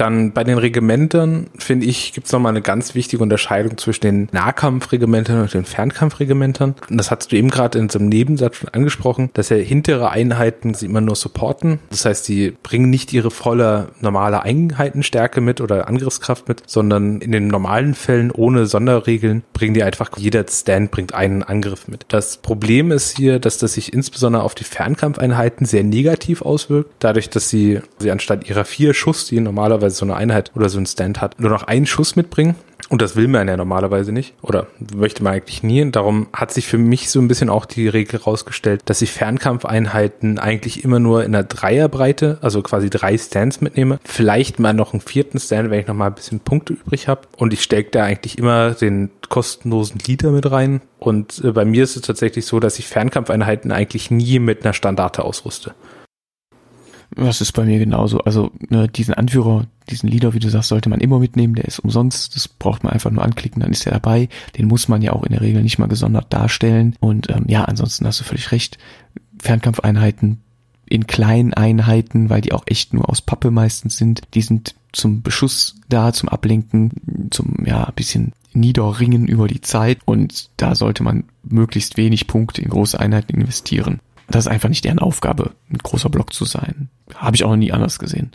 Dann bei den Regimentern, finde ich, gibt es nochmal eine ganz wichtige Unterscheidung zwischen den Nahkampfregimentern und den Fernkampfregimentern. Und das hast du eben gerade in so einem Nebensatz schon angesprochen, dass ja hintere Einheiten sie immer nur supporten. Das heißt, sie bringen nicht ihre volle normale Einheitenstärke mit oder Angriffskraft mit, sondern in den normalen Fällen ohne Sonderregeln bringen die einfach, jeder Stand bringt einen Angriff mit. Das Problem ist hier, dass das sich insbesondere auf die Fernkampfeinheiten sehr negativ auswirkt, dadurch, dass sie, sie anstatt ihrer vier Schuss, die normalerweise normalerweise so eine Einheit oder so ein Stand hat, nur noch einen Schuss mitbringen. Und das will man ja normalerweise nicht oder möchte man eigentlich nie. Darum hat sich für mich so ein bisschen auch die Regel rausgestellt, dass ich Fernkampfeinheiten eigentlich immer nur in einer Dreierbreite, also quasi drei Stands mitnehme. Vielleicht mal noch einen vierten Stand, wenn ich noch mal ein bisschen Punkte übrig habe. Und ich stecke da eigentlich immer den kostenlosen Leader mit rein. Und äh, bei mir ist es tatsächlich so, dass ich Fernkampfeinheiten eigentlich nie mit einer Standarte ausrüste. Das ist bei mir genauso. Also ne, diesen Anführer, diesen Leader, wie du sagst, sollte man immer mitnehmen. Der ist umsonst. Das braucht man einfach nur anklicken, dann ist er dabei. Den muss man ja auch in der Regel nicht mal gesondert darstellen. Und ähm, ja, ansonsten hast du völlig recht. Fernkampfeinheiten in kleinen Einheiten, weil die auch echt nur aus Pappe meistens sind. Die sind zum Beschuss da, zum Ablenken, zum ja bisschen Niederringen über die Zeit. Und da sollte man möglichst wenig Punkte in große Einheiten investieren. Das ist einfach nicht deren Aufgabe, ein großer Block zu sein. Habe ich auch noch nie anders gesehen.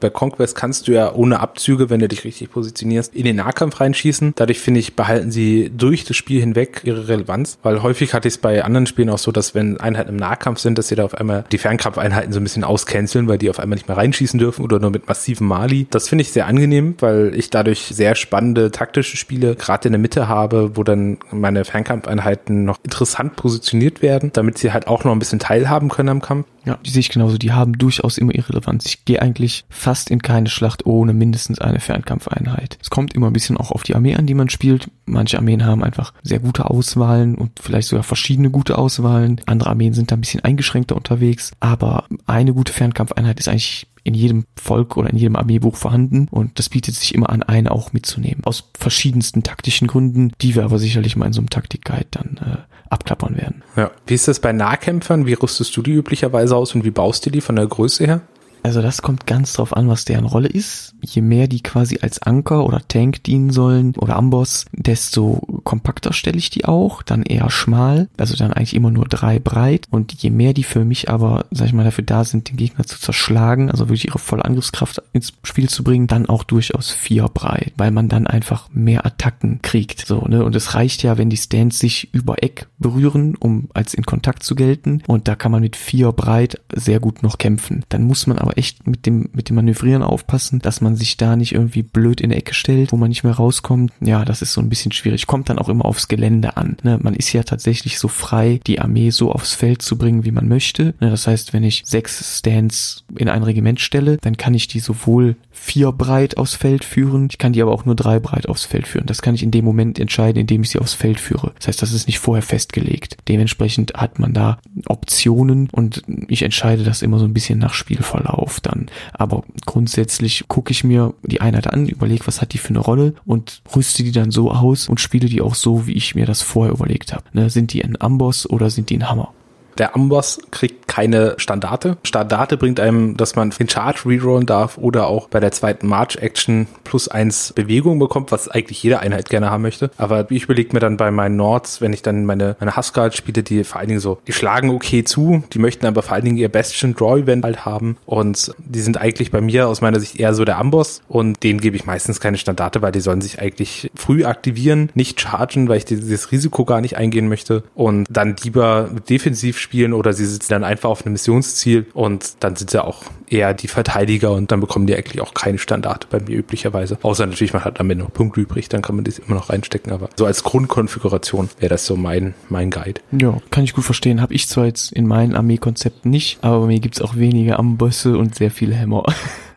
Bei Conquest kannst du ja ohne Abzüge, wenn du dich richtig positionierst, in den Nahkampf reinschießen. Dadurch finde ich, behalten sie durch das Spiel hinweg ihre Relevanz, weil häufig hatte ich es bei anderen Spielen auch so, dass wenn Einheiten im Nahkampf sind, dass sie da auf einmal die Fernkampfeinheiten so ein bisschen auscanceln, weil die auf einmal nicht mehr reinschießen dürfen oder nur mit massivem Mali. Das finde ich sehr angenehm, weil ich dadurch sehr spannende taktische Spiele gerade in der Mitte habe, wo dann meine Fernkampfeinheiten noch interessant positioniert werden, damit sie halt auch noch ein bisschen teilhaben können am Kampf. Ja, die sehe ich genauso. Die haben durchaus immer ihre Relevanz. Ich gehe eigentlich fast in keine Schlacht ohne mindestens eine Fernkampfeinheit. Es kommt immer ein bisschen auch auf die Armee an, die man spielt. Manche Armeen haben einfach sehr gute Auswahlen und vielleicht sogar verschiedene gute Auswahlen. Andere Armeen sind da ein bisschen eingeschränkter unterwegs. Aber eine gute Fernkampfeinheit ist eigentlich in jedem Volk oder in jedem Armeebuch vorhanden und das bietet sich immer an, eine auch mitzunehmen. Aus verschiedensten taktischen Gründen, die wir aber sicherlich mal in so einem Taktikguide dann äh, abklappern werden. Ja. Wie ist das bei Nahkämpfern? Wie rüstest du die üblicherweise aus und wie baust du die von der Größe her? Also das kommt ganz drauf an, was deren Rolle ist. Je mehr die quasi als Anker oder Tank dienen sollen oder Amboss, desto kompakter stelle ich die auch, dann eher schmal, also dann eigentlich immer nur drei breit. Und je mehr die für mich aber, sag ich mal, dafür da sind, den Gegner zu zerschlagen, also wirklich ihre volle Angriffskraft ins Spiel zu bringen, dann auch durchaus vier breit, weil man dann einfach mehr Attacken kriegt. So, ne? Und es reicht ja, wenn die Stands sich über Eck berühren, um als in Kontakt zu gelten. Und da kann man mit vier breit sehr gut noch kämpfen. Dann muss man aber echt mit dem, mit dem Manövrieren aufpassen, dass man sich da nicht irgendwie blöd in die Ecke stellt, wo man nicht mehr rauskommt. Ja, das ist so ein bisschen schwierig. Kommt dann auch immer aufs Gelände an. Ne? Man ist ja tatsächlich so frei, die Armee so aufs Feld zu bringen, wie man möchte. Ne? Das heißt, wenn ich sechs Stands in ein Regiment stelle, dann kann ich die sowohl vier breit aufs Feld führen, ich kann die aber auch nur drei breit aufs Feld führen. Das kann ich in dem Moment entscheiden, indem ich sie aufs Feld führe. Das heißt, das ist nicht vorher festgelegt. Dementsprechend hat man da Optionen und ich entscheide das immer so ein bisschen nach Spielverlauf dann. Aber grundsätzlich gucke ich mir die Einheit an, überlege, was hat die für eine Rolle und rüste die dann so aus und spiele die auch so, wie ich mir das vorher überlegt habe. Ne, sind die ein Amboss oder sind die ein Hammer? Der Amboss kriegt keine Standarte. Standarte bringt einem, dass man den Charge rerollen darf oder auch bei der zweiten March-Action plus eins Bewegung bekommt, was eigentlich jede Einheit gerne haben möchte. Aber ich überlege mir dann bei meinen Nords, wenn ich dann meine, meine Huskard spiele, die vor allen Dingen so, die schlagen okay zu, die möchten aber vor allen Dingen ihr Bastion Draw Event halt haben und die sind eigentlich bei mir aus meiner Sicht eher so der Amboss und denen gebe ich meistens keine Standarte, weil die sollen sich eigentlich früh aktivieren, nicht chargen, weil ich dieses Risiko gar nicht eingehen möchte und dann lieber defensiv spielen oder sie sitzen dann einfach auf einem Missionsziel und dann sind sie auch eher die Verteidiger und dann bekommen die eigentlich auch keine Standarte bei mir üblicherweise. Außer natürlich, man hat am Ende noch Punkte übrig, dann kann man das immer noch reinstecken, aber so als Grundkonfiguration wäre das so mein, mein Guide. Ja, kann ich gut verstehen. Habe ich zwar jetzt in meinen Armeekonzepten nicht, aber bei mir gibt's auch wenige Ambosse und sehr viele Hämmer.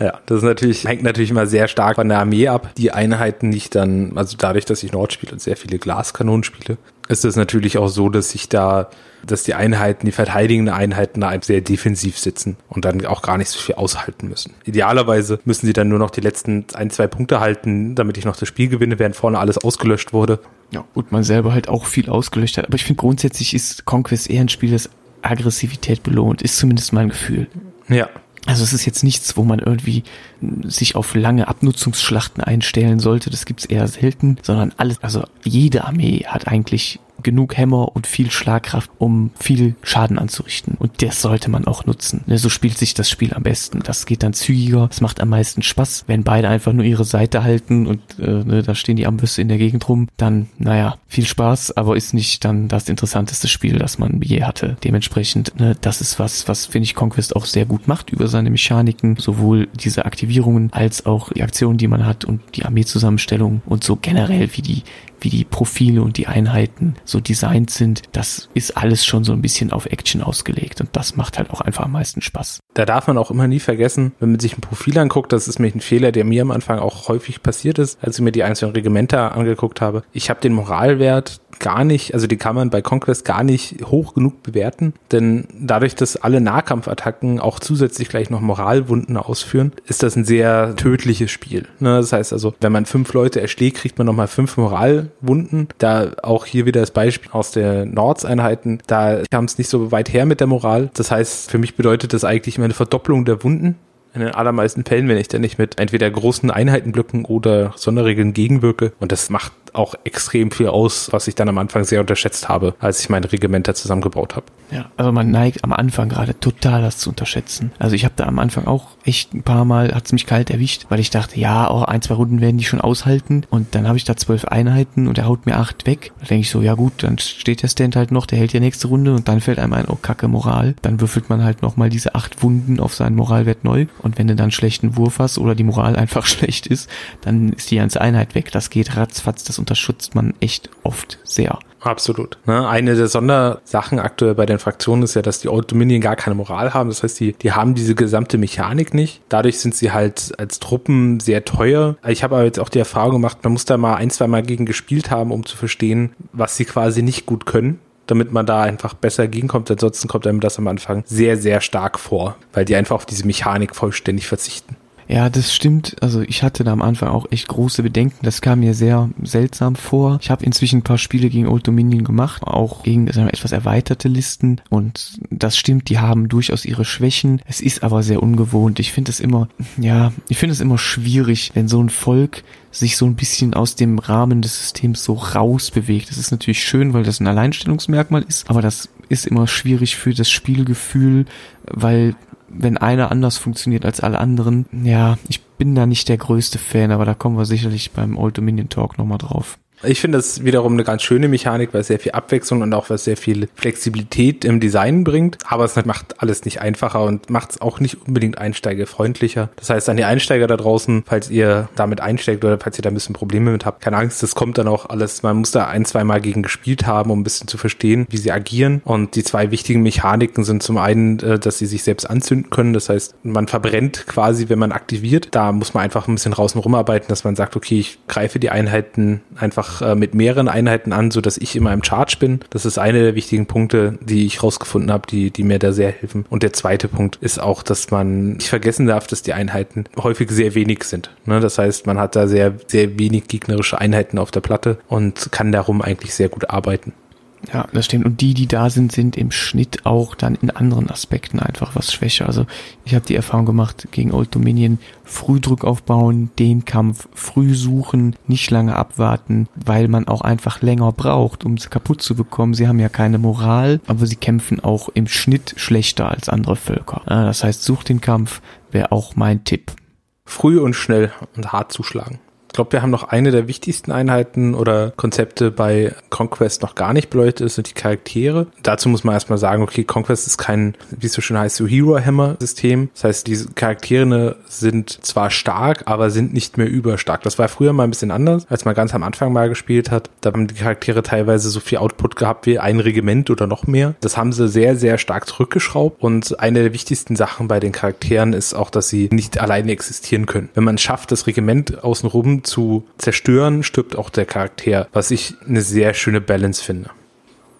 Ja, das ist natürlich, hängt natürlich immer sehr stark von der Armee ab. Die Einheiten nicht dann, also dadurch, dass ich Nord spiele und sehr viele Glaskanonen spiele, ist es natürlich auch so, dass ich da, dass die Einheiten, die verteidigenden Einheiten da sehr defensiv sitzen und dann auch gar nicht so viel aushalten müssen. Idealerweise müssen sie dann nur noch die letzten ein, zwei Punkte halten, damit ich noch das Spiel gewinne, während vorne alles ausgelöscht wurde. Ja, und man selber halt auch viel ausgelöscht hat. Aber ich finde grundsätzlich ist Conquest eher ein Spiel, das Aggressivität belohnt, ist zumindest mein Gefühl. Ja, also es ist jetzt nichts, wo man irgendwie sich auf lange Abnutzungsschlachten einstellen sollte. Das gibt's eher selten, sondern alles, also jede Armee hat eigentlich genug Hämmer und viel Schlagkraft, um viel Schaden anzurichten. Und das sollte man auch nutzen. Ne, so spielt sich das Spiel am besten. Das geht dann zügiger, es macht am meisten Spaß. Wenn beide einfach nur ihre Seite halten und äh, ne, da stehen die Ambüsse in der Gegend rum, dann, naja, viel Spaß, aber ist nicht dann das interessanteste Spiel, das man je hatte. Dementsprechend, ne, das ist was, was finde ich Conquest auch sehr gut macht über seine Mechaniken, sowohl diese Aktivität Aktivierungen als auch die Aktionen, die man hat und die Armeezusammenstellung und so generell, wie die wie die Profile und die Einheiten so designt sind, das ist alles schon so ein bisschen auf Action ausgelegt und das macht halt auch einfach am meisten Spaß. Da darf man auch immer nie vergessen, wenn man sich ein Profil anguckt, das ist nämlich ein Fehler, der mir am Anfang auch häufig passiert ist, als ich mir die einzelnen Regimenter angeguckt habe. Ich habe den Moralwert gar nicht, also die kann man bei Conquest gar nicht hoch genug bewerten, denn dadurch, dass alle Nahkampfattacken auch zusätzlich gleich noch Moralwunden ausführen, ist das ein sehr tödliches Spiel. Ne? Das heißt also, wenn man fünf Leute erschlägt, kriegt man nochmal fünf Moralwunden. Da auch hier wieder das Beispiel aus der Nords-Einheiten, da kam es nicht so weit her mit der Moral. Das heißt, für mich bedeutet das eigentlich immer eine Verdopplung der Wunden in den allermeisten Fällen, wenn ich da nicht mit entweder großen Einheitenblöcken oder Sonderregeln gegenwirke. Und das macht auch extrem viel aus, was ich dann am Anfang sehr unterschätzt habe, als ich meine Regimenter zusammengebaut habe. Ja, also man neigt am Anfang gerade total das zu unterschätzen. Also ich habe da am Anfang auch echt ein paar Mal, hat es mich kalt erwischt, weil ich dachte, ja, auch ein, zwei Runden werden die schon aushalten. Und dann habe ich da zwölf Einheiten und er haut mir acht weg. Da denke ich so, ja gut, dann steht der Stand halt noch, der hält ja nächste Runde und dann fällt einem ein, oh kacke, Moral. Dann würfelt man halt nochmal diese acht Wunden auf seinen Moralwert neu. Und wenn du dann schlechten Wurf hast oder die Moral einfach schlecht ist, dann ist die ganze Einheit weg. Das geht ratzfatz, das unterschützt man echt oft sehr. Absolut. Ne? Eine der Sondersachen aktuell bei den Fraktionen ist ja, dass die Old Dominion gar keine Moral haben. Das heißt, die, die haben diese gesamte Mechanik nicht. Dadurch sind sie halt als Truppen sehr teuer. Ich habe aber jetzt auch die Erfahrung gemacht, man muss da mal ein, zwei Mal gegen gespielt haben, um zu verstehen, was sie quasi nicht gut können damit man da einfach besser gegenkommt. Ansonsten kommt einem das am Anfang sehr, sehr stark vor, weil die einfach auf diese Mechanik vollständig verzichten. Ja, das stimmt. Also ich hatte da am Anfang auch echt große Bedenken. Das kam mir sehr seltsam vor. Ich habe inzwischen ein paar Spiele gegen Old Dominion gemacht, auch gegen sagen wir, etwas erweiterte Listen. Und das stimmt, die haben durchaus ihre Schwächen. Es ist aber sehr ungewohnt. Ich finde es immer, ja, ich finde es immer schwierig, wenn so ein Volk sich so ein bisschen aus dem Rahmen des Systems so rausbewegt. Das ist natürlich schön, weil das ein Alleinstellungsmerkmal ist, aber das ist immer schwierig für das Spielgefühl, weil wenn einer anders funktioniert als alle anderen. Ja, ich bin da nicht der größte Fan, aber da kommen wir sicherlich beim Old Dominion Talk nochmal drauf. Ich finde das wiederum eine ganz schöne Mechanik, weil es sehr viel Abwechslung und auch was sehr viel Flexibilität im Design bringt. Aber es macht alles nicht einfacher und macht es auch nicht unbedingt einsteigerfreundlicher. Das heißt, an die Einsteiger da draußen, falls ihr damit einsteigt oder falls ihr da ein bisschen Probleme mit habt, keine Angst, das kommt dann auch alles. Man muss da ein, zwei Mal gegen gespielt haben, um ein bisschen zu verstehen, wie sie agieren. Und die zwei wichtigen Mechaniken sind zum einen, äh, dass sie sich selbst anzünden können. Das heißt, man verbrennt quasi, wenn man aktiviert. Da muss man einfach ein bisschen draußen rumarbeiten, dass man sagt, okay, ich greife die Einheiten einfach einfach äh, mit mehreren Einheiten an, so dass ich immer im Charge bin. Das ist eine der wichtigen Punkte, die ich rausgefunden habe, die, die mir da sehr helfen. Und der zweite Punkt ist auch, dass man nicht vergessen darf, dass die Einheiten häufig sehr wenig sind. Ne? Das heißt, man hat da sehr, sehr wenig gegnerische Einheiten auf der Platte und kann darum eigentlich sehr gut arbeiten. Ja, das stimmt. Und die, die da sind, sind im Schnitt auch dann in anderen Aspekten einfach was schwächer. Also ich habe die Erfahrung gemacht gegen Old Dominion, früh Druck aufbauen, den Kampf früh suchen, nicht lange abwarten, weil man auch einfach länger braucht, um sie kaputt zu bekommen. Sie haben ja keine Moral, aber sie kämpfen auch im Schnitt schlechter als andere Völker. Das heißt, such den Kampf, wäre auch mein Tipp. Früh und schnell und hart zuschlagen. Ich glaube, wir haben noch eine der wichtigsten Einheiten oder Konzepte bei Conquest noch gar nicht beleuchtet, das sind die Charaktere. Dazu muss man erstmal sagen, okay, Conquest ist kein, wie es so schön heißt, so Hero-Hammer-System. Das heißt, diese Charaktere sind zwar stark, aber sind nicht mehr überstark. Das war früher mal ein bisschen anders, als man ganz am Anfang mal gespielt hat. Da haben die Charaktere teilweise so viel Output gehabt wie ein Regiment oder noch mehr. Das haben sie sehr, sehr stark zurückgeschraubt. Und eine der wichtigsten Sachen bei den Charakteren ist auch, dass sie nicht alleine existieren können. Wenn man schafft, das Regiment außenrum zu zerstören, stirbt auch der Charakter, was ich eine sehr schöne Balance finde.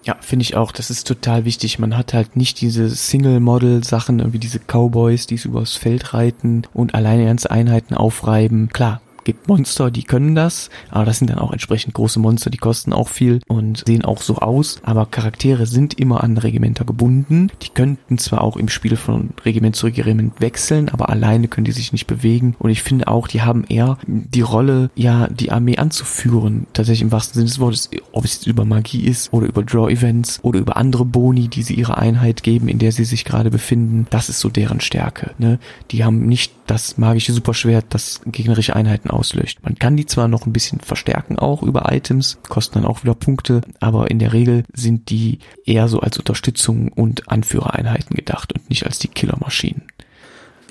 Ja, finde ich auch. Das ist total wichtig. Man hat halt nicht diese Single-Model-Sachen, irgendwie diese Cowboys, die es übers Feld reiten und alleine ganze Einheiten aufreiben. Klar, gibt Monster, die können das, aber das sind dann auch entsprechend große Monster, die kosten auch viel und sehen auch so aus, aber Charaktere sind immer an Regimenter gebunden. Die könnten zwar auch im Spiel von Regiment zu Regiment wechseln, aber alleine können die sich nicht bewegen und ich finde auch, die haben eher die Rolle, ja, die Armee anzuführen, tatsächlich im wahrsten Sinne des Wortes, ob es über Magie ist oder über Draw-Events oder über andere Boni, die sie ihrer Einheit geben, in der sie sich gerade befinden. Das ist so deren Stärke. Ne? Die haben nicht das magische Superschwert, das gegnerische Einheiten auslöscht. Man kann die zwar noch ein bisschen verstärken auch über Items, kosten dann auch wieder Punkte, aber in der Regel sind die eher so als Unterstützung und Anführereinheiten gedacht und nicht als die Killermaschinen.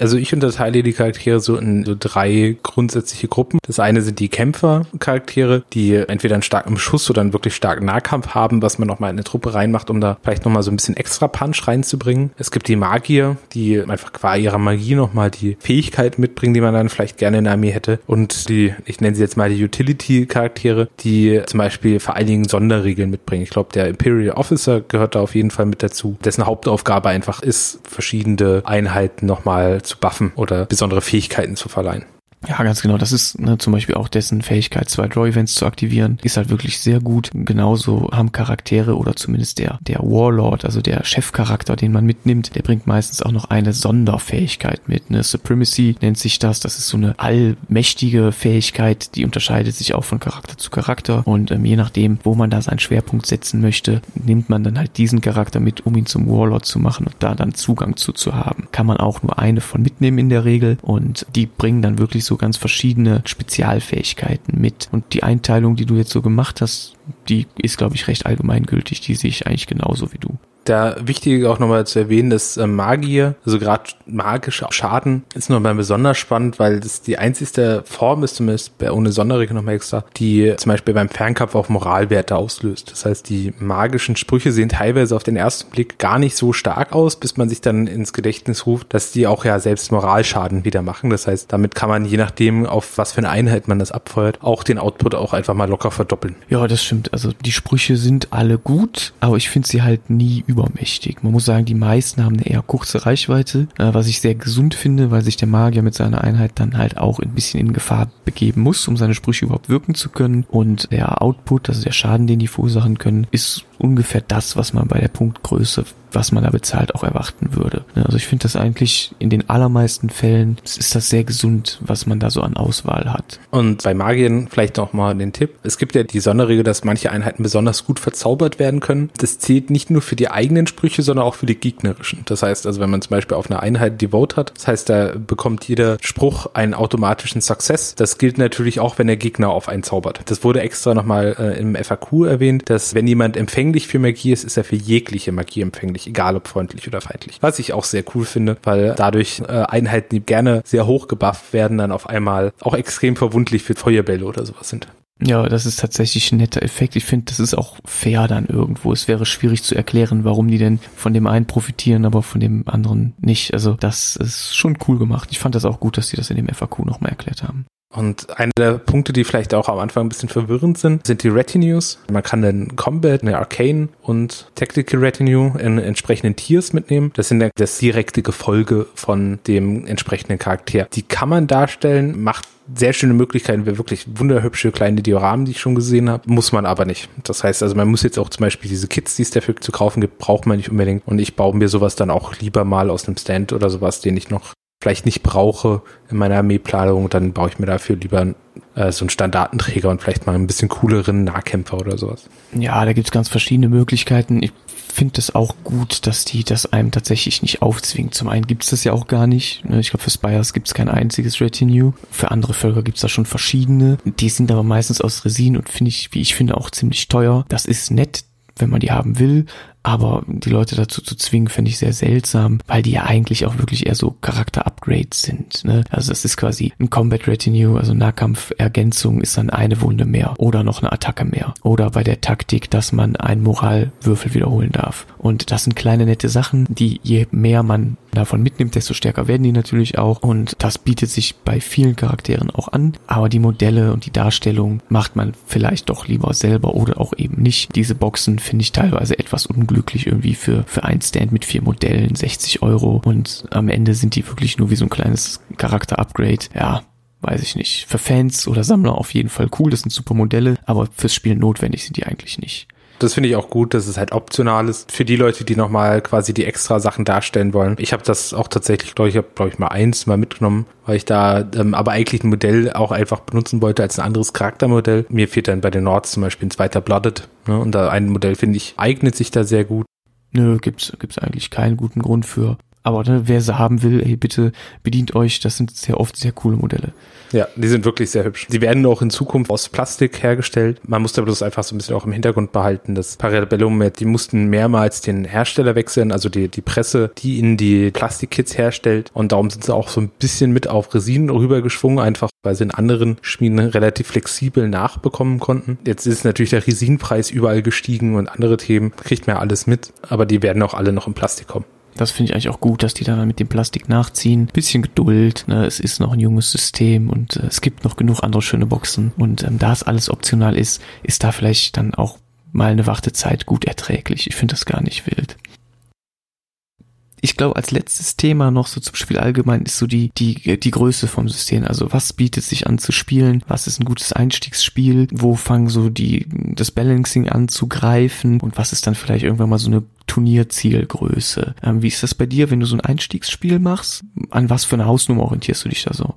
Also ich unterteile die Charaktere so in so drei grundsätzliche Gruppen. Das eine sind die Kämpfer-Charaktere, die entweder einen starken Schuss oder einen wirklich starken Nahkampf haben, was man nochmal in eine Truppe reinmacht, um da vielleicht nochmal so ein bisschen extra Punch reinzubringen. Es gibt die Magier, die einfach qua ihrer Magie nochmal die Fähigkeit mitbringen, die man dann vielleicht gerne in der Armee hätte. Und die, ich nenne sie jetzt mal die Utility-Charaktere, die zum Beispiel vor allen Dingen Sonderregeln mitbringen. Ich glaube, der Imperial Officer gehört da auf jeden Fall mit dazu, dessen Hauptaufgabe einfach ist, verschiedene Einheiten nochmal zu buffen oder besondere Fähigkeiten zu verleihen. Ja, ganz genau. Das ist ne, zum Beispiel auch dessen Fähigkeit, zwei Draw-Events zu aktivieren, ist halt wirklich sehr gut. Genauso haben Charaktere oder zumindest der, der Warlord, also der Chefcharakter, den man mitnimmt, der bringt meistens auch noch eine Sonderfähigkeit mit. Ne? Supremacy nennt sich das. Das ist so eine allmächtige Fähigkeit, die unterscheidet sich auch von Charakter zu Charakter. Und ähm, je nachdem, wo man da seinen Schwerpunkt setzen möchte, nimmt man dann halt diesen Charakter mit, um ihn zum Warlord zu machen und da dann Zugang zu, zu haben. Kann man auch nur eine von mitnehmen in der Regel und die bringen dann wirklich so ganz verschiedene Spezialfähigkeiten mit. Und die Einteilung, die du jetzt so gemacht hast, die ist, glaube ich, recht allgemeingültig. Die sehe ich eigentlich genauso wie du. Da wichtig auch nochmal zu erwähnen, dass äh, Magier, also gerade magische Schaden, ist nochmal besonders spannend, weil das die einzigste Form ist, zumindest ohne Sonderregel nochmal extra, die zum Beispiel beim Fernkampf auch Moralwerte auslöst. Das heißt, die magischen Sprüche sehen teilweise auf den ersten Blick gar nicht so stark aus, bis man sich dann ins Gedächtnis ruft, dass die auch ja selbst Moralschaden wieder machen. Das heißt, damit kann man je nachdem, auf was für eine Einheit man das abfeuert, auch den Output auch einfach mal locker verdoppeln. Ja, das stimmt. Also die Sprüche sind alle gut, aber ich finde sie halt nie über übermächtig. Man muss sagen, die meisten haben eine eher kurze Reichweite, äh, was ich sehr gesund finde, weil sich der Magier mit seiner Einheit dann halt auch ein bisschen in Gefahr begeben muss, um seine Sprüche überhaupt wirken zu können. Und der Output, also der Schaden, den die verursachen können, ist ungefähr das, was man bei der Punktgröße was man da bezahlt, auch erwarten würde. Also ich finde das eigentlich in den allermeisten Fällen ist das sehr gesund, was man da so an Auswahl hat. Und bei Magiern vielleicht noch mal den Tipp. Es gibt ja die Sonderregel, dass manche Einheiten besonders gut verzaubert werden können. Das zählt nicht nur für die eigenen Sprüche, sondern auch für die gegnerischen. Das heißt also, wenn man zum Beispiel auf einer Einheit Devote hat, das heißt, da bekommt jeder Spruch einen automatischen Success. Das gilt natürlich auch, wenn der Gegner auf einen zaubert. Das wurde extra nochmal äh, im FAQ erwähnt, dass wenn jemand empfänglich für Magie ist, ist er für jegliche Magie empfänglich freundlich, egal ob freundlich oder feindlich. Was ich auch sehr cool finde, weil dadurch äh, Einheiten, die gerne sehr hoch gebufft werden, dann auf einmal auch extrem verwundlich für Feuerbälle oder sowas sind. Ja, das ist tatsächlich ein netter Effekt. Ich finde, das ist auch fair dann irgendwo. Es wäre schwierig zu erklären, warum die denn von dem einen profitieren, aber von dem anderen nicht. Also das ist schon cool gemacht. Ich fand das auch gut, dass sie das in dem FAQ nochmal erklärt haben. Und einer der Punkte, die vielleicht auch am Anfang ein bisschen verwirrend sind, sind die Retinues. Man kann dann Combat, eine Arcane und Tactical Retinue in entsprechenden Tiers mitnehmen. Das sind das direkte Gefolge von dem entsprechenden Charakter. Die kann man darstellen, macht sehr schöne Möglichkeiten, wir wirklich wunderhübsche kleine Dioramen, die ich schon gesehen habe, muss man aber nicht. Das heißt also, man muss jetzt auch zum Beispiel diese Kits, die es dafür zu kaufen gibt, braucht man nicht unbedingt. Und ich baue mir sowas dann auch lieber mal aus einem Stand oder sowas, den ich noch vielleicht nicht brauche in meiner Armeeplanung, dann baue ich mir dafür lieber äh, so einen Standardenträger und vielleicht mal ein bisschen cooleren Nahkämpfer oder sowas. Ja, da gibt's ganz verschiedene Möglichkeiten. Ich finde es auch gut, dass die das einem tatsächlich nicht aufzwingen. Zum einen gibt's das ja auch gar nicht. Ne? Ich glaube, für Spires gibt's kein einziges Retinue. Für andere Völker gibt's da schon verschiedene. Die sind aber meistens aus Resin und finde ich, wie ich finde, auch ziemlich teuer. Das ist nett, wenn man die haben will, aber die Leute dazu zu zwingen, finde ich sehr seltsam, weil die ja eigentlich auch wirklich eher so Charakter-Upgrades sind. Ne? Also das ist quasi ein Combat Retinue, also Nahkampfergänzung ist dann eine Wunde mehr oder noch eine Attacke mehr. Oder bei der Taktik, dass man einen Moralwürfel wiederholen darf. Und das sind kleine nette Sachen, die je mehr man davon mitnimmt, desto stärker werden die natürlich auch. Und das bietet sich bei vielen Charakteren auch an. Aber die Modelle und die Darstellung macht man vielleicht doch lieber selber oder auch eben nicht. Diese Boxen finde ich teilweise etwas unglücklich unglücklich irgendwie für, für ein Stand mit vier Modellen, 60 Euro und am Ende sind die wirklich nur wie so ein kleines Charakter-Upgrade. Ja, weiß ich nicht. Für Fans oder Sammler auf jeden Fall cool, das sind super Modelle, aber fürs Spiel notwendig sind die eigentlich nicht. Das finde ich auch gut, dass es halt optional ist für die Leute, die nochmal quasi die extra Sachen darstellen wollen. Ich habe das auch tatsächlich, glaube ich, habe glaube ich mal eins mal mitgenommen, weil ich da ähm, aber eigentlich ein Modell auch einfach benutzen wollte als ein anderes Charaktermodell. Mir fehlt dann bei den Nords zum Beispiel ein zweiter Blooded. Ne? Und da ein Modell finde ich eignet sich da sehr gut. Nö, gibt's gibt's eigentlich keinen guten Grund für. Aber ne, wer sie haben will, ey, bitte bedient euch. Das sind sehr oft sehr coole Modelle. Ja, die sind wirklich sehr hübsch. Sie werden auch in Zukunft aus Plastik hergestellt. Man muss da bloß einfach so ein bisschen auch im Hintergrund behalten, dass Parabellum, die mussten mehrmals den Hersteller wechseln, also die, die Presse, die in die Plastikkits herstellt. Und darum sind sie auch so ein bisschen mit auf Resin rübergeschwungen, einfach weil sie in anderen Schmieden relativ flexibel nachbekommen konnten. Jetzt ist natürlich der Resinpreis überall gestiegen und andere Themen kriegt man ja alles mit, aber die werden auch alle noch in Plastik kommen. Das finde ich eigentlich auch gut, dass die dann mit dem Plastik nachziehen. Bisschen Geduld, ne? es ist noch ein junges System und äh, es gibt noch genug andere schöne Boxen. Und ähm, da es alles optional ist, ist da vielleicht dann auch mal eine Wartezeit gut erträglich. Ich finde das gar nicht wild ich glaube, als letztes Thema noch so zum Spiel allgemein ist so die, die, die Größe vom System. Also was bietet sich an zu spielen? Was ist ein gutes Einstiegsspiel? Wo fangen so die, das Balancing an zu greifen? Und was ist dann vielleicht irgendwann mal so eine Turnierzielgröße? Ähm, wie ist das bei dir, wenn du so ein Einstiegsspiel machst? An was für eine Hausnummer orientierst du dich da so?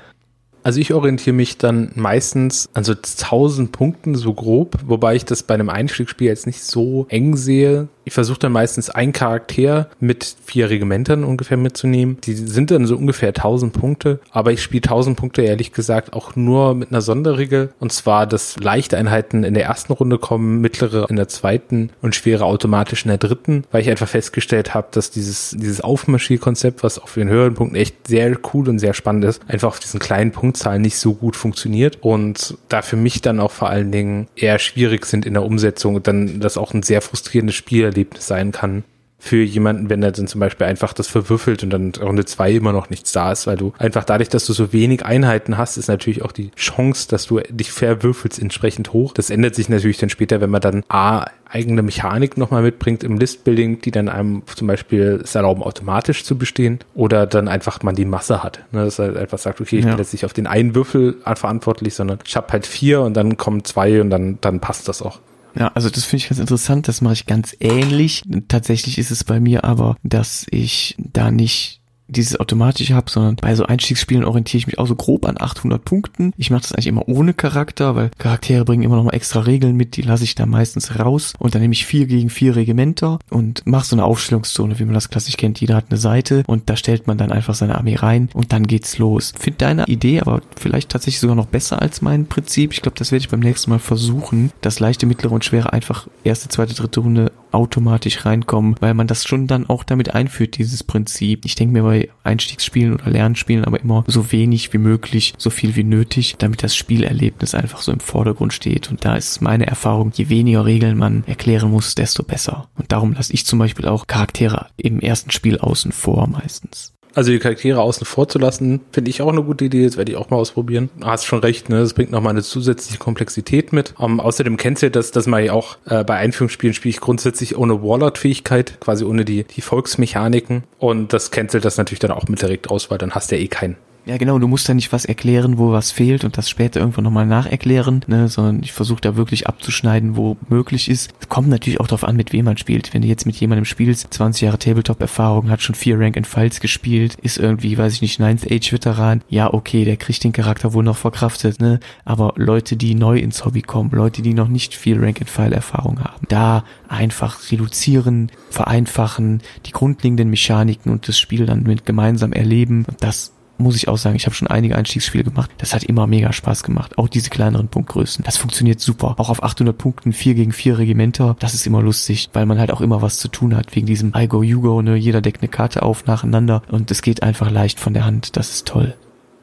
Also ich orientiere mich dann meistens an so 1000 Punkten so grob, wobei ich das bei einem Einstiegsspiel jetzt nicht so eng sehe ich versuche dann meistens einen Charakter mit vier Regimentern ungefähr mitzunehmen. Die sind dann so ungefähr 1000 Punkte, aber ich spiele 1000 Punkte ehrlich gesagt auch nur mit einer Sonderregel und zwar, dass leichte Einheiten in der ersten Runde kommen, mittlere in der zweiten und schwere automatisch in der dritten, weil ich einfach festgestellt habe, dass dieses, dieses Aufmarschierkonzept, was auch für den höheren Punkten echt sehr cool und sehr spannend ist, einfach auf diesen kleinen Punktzahlen nicht so gut funktioniert und da für mich dann auch vor allen Dingen eher schwierig sind in der Umsetzung und dann das auch ein sehr frustrierendes Spiel Erlebnis sein kann für jemanden, wenn er dann zum Beispiel einfach das verwürfelt und dann Runde zwei immer noch nichts da ist, weil du einfach dadurch, dass du so wenig Einheiten hast, ist natürlich auch die Chance, dass du dich verwürfelst entsprechend hoch. Das ändert sich natürlich dann später, wenn man dann A, eigene Mechanik nochmal mitbringt im Listbuilding, die dann einem zum Beispiel es erlauben, automatisch zu bestehen oder dann einfach man die Masse hat. Ne, dass er einfach sagt, okay, ich ja. bin jetzt nicht auf den einen Würfel verantwortlich, sondern ich habe halt vier und dann kommen zwei und dann, dann passt das auch. Ja, also das finde ich ganz interessant, das mache ich ganz ähnlich. Tatsächlich ist es bei mir aber, dass ich da nicht dieses automatische habe, sondern bei so Einstiegsspielen orientiere ich mich auch so grob an 800 Punkten. Ich mache das eigentlich immer ohne Charakter, weil Charaktere bringen immer noch mal extra Regeln mit, die lasse ich da meistens raus und dann nehme ich vier gegen vier Regimenter und mache so eine Aufstellungszone, wie man das klassisch kennt. Jeder hat eine Seite und da stellt man dann einfach seine Armee rein und dann geht's los. Finde deine Idee aber vielleicht tatsächlich sogar noch besser als mein Prinzip. Ich glaube, das werde ich beim nächsten Mal versuchen, das leichte, mittlere und schwere einfach erste, zweite, dritte Runde automatisch reinkommen, weil man das schon dann auch damit einführt, dieses Prinzip. Ich denke mir bei Einstiegsspielen oder Lernspielen aber immer so wenig wie möglich, so viel wie nötig, damit das Spielerlebnis einfach so im Vordergrund steht. Und da ist meine Erfahrung, je weniger Regeln man erklären muss, desto besser. Und darum lasse ich zum Beispiel auch Charaktere im ersten Spiel außen vor meistens. Also die Charaktere außen vor zu lassen, finde ich auch eine gute Idee. Das werde ich auch mal ausprobieren. Du hast schon recht, ne? Das bringt nochmal eine zusätzliche Komplexität mit. Um, außerdem kennst du das, dass man ja auch äh, bei Einführungsspielen spiele ich grundsätzlich ohne Warlord-Fähigkeit, quasi ohne die, die Volksmechaniken. Und das cancelt das natürlich dann auch mit direkt aus, weil dann hast du ja eh keinen ja, genau, du musst ja nicht was erklären, wo was fehlt und das später irgendwann nochmal nacherklären, ne, sondern ich versuche da wirklich abzuschneiden, wo möglich ist. Kommt natürlich auch darauf an, mit wem man spielt. Wenn du jetzt mit jemandem spielst, 20 Jahre Tabletop-Erfahrung, hat schon vier Rank and Files gespielt, ist irgendwie, weiß ich nicht, Ninth Age-Veteran, ja, okay, der kriegt den Charakter wohl noch verkraftet, ne, aber Leute, die neu ins Hobby kommen, Leute, die noch nicht viel Rank and File-Erfahrung haben, da einfach reduzieren, vereinfachen, die grundlegenden Mechaniken und das Spiel dann mit gemeinsam erleben, das muss ich auch sagen, ich habe schon einige Einstiegsspiele gemacht. Das hat immer mega Spaß gemacht. Auch diese kleineren Punktgrößen. Das funktioniert super. Auch auf 800 Punkten 4 gegen 4 Regimenter. Das ist immer lustig, weil man halt auch immer was zu tun hat. Wegen diesem I go, you go, ne? Jeder deckt eine Karte auf nacheinander und es geht einfach leicht von der Hand. Das ist toll.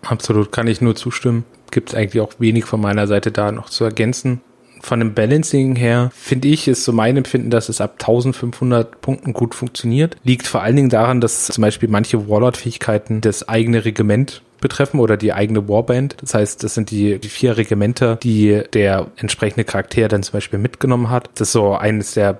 Absolut, kann ich nur zustimmen. Gibt es eigentlich auch wenig von meiner Seite da noch zu ergänzen von dem Balancing her finde ich, ist so mein Empfinden, dass es ab 1500 Punkten gut funktioniert. Liegt vor allen Dingen daran, dass zum Beispiel manche Warlord-Fähigkeiten das eigene Regiment betreffen oder die eigene Warband. Das heißt, das sind die, die vier Regimenter, die der entsprechende Charakter dann zum Beispiel mitgenommen hat. Das ist so eines der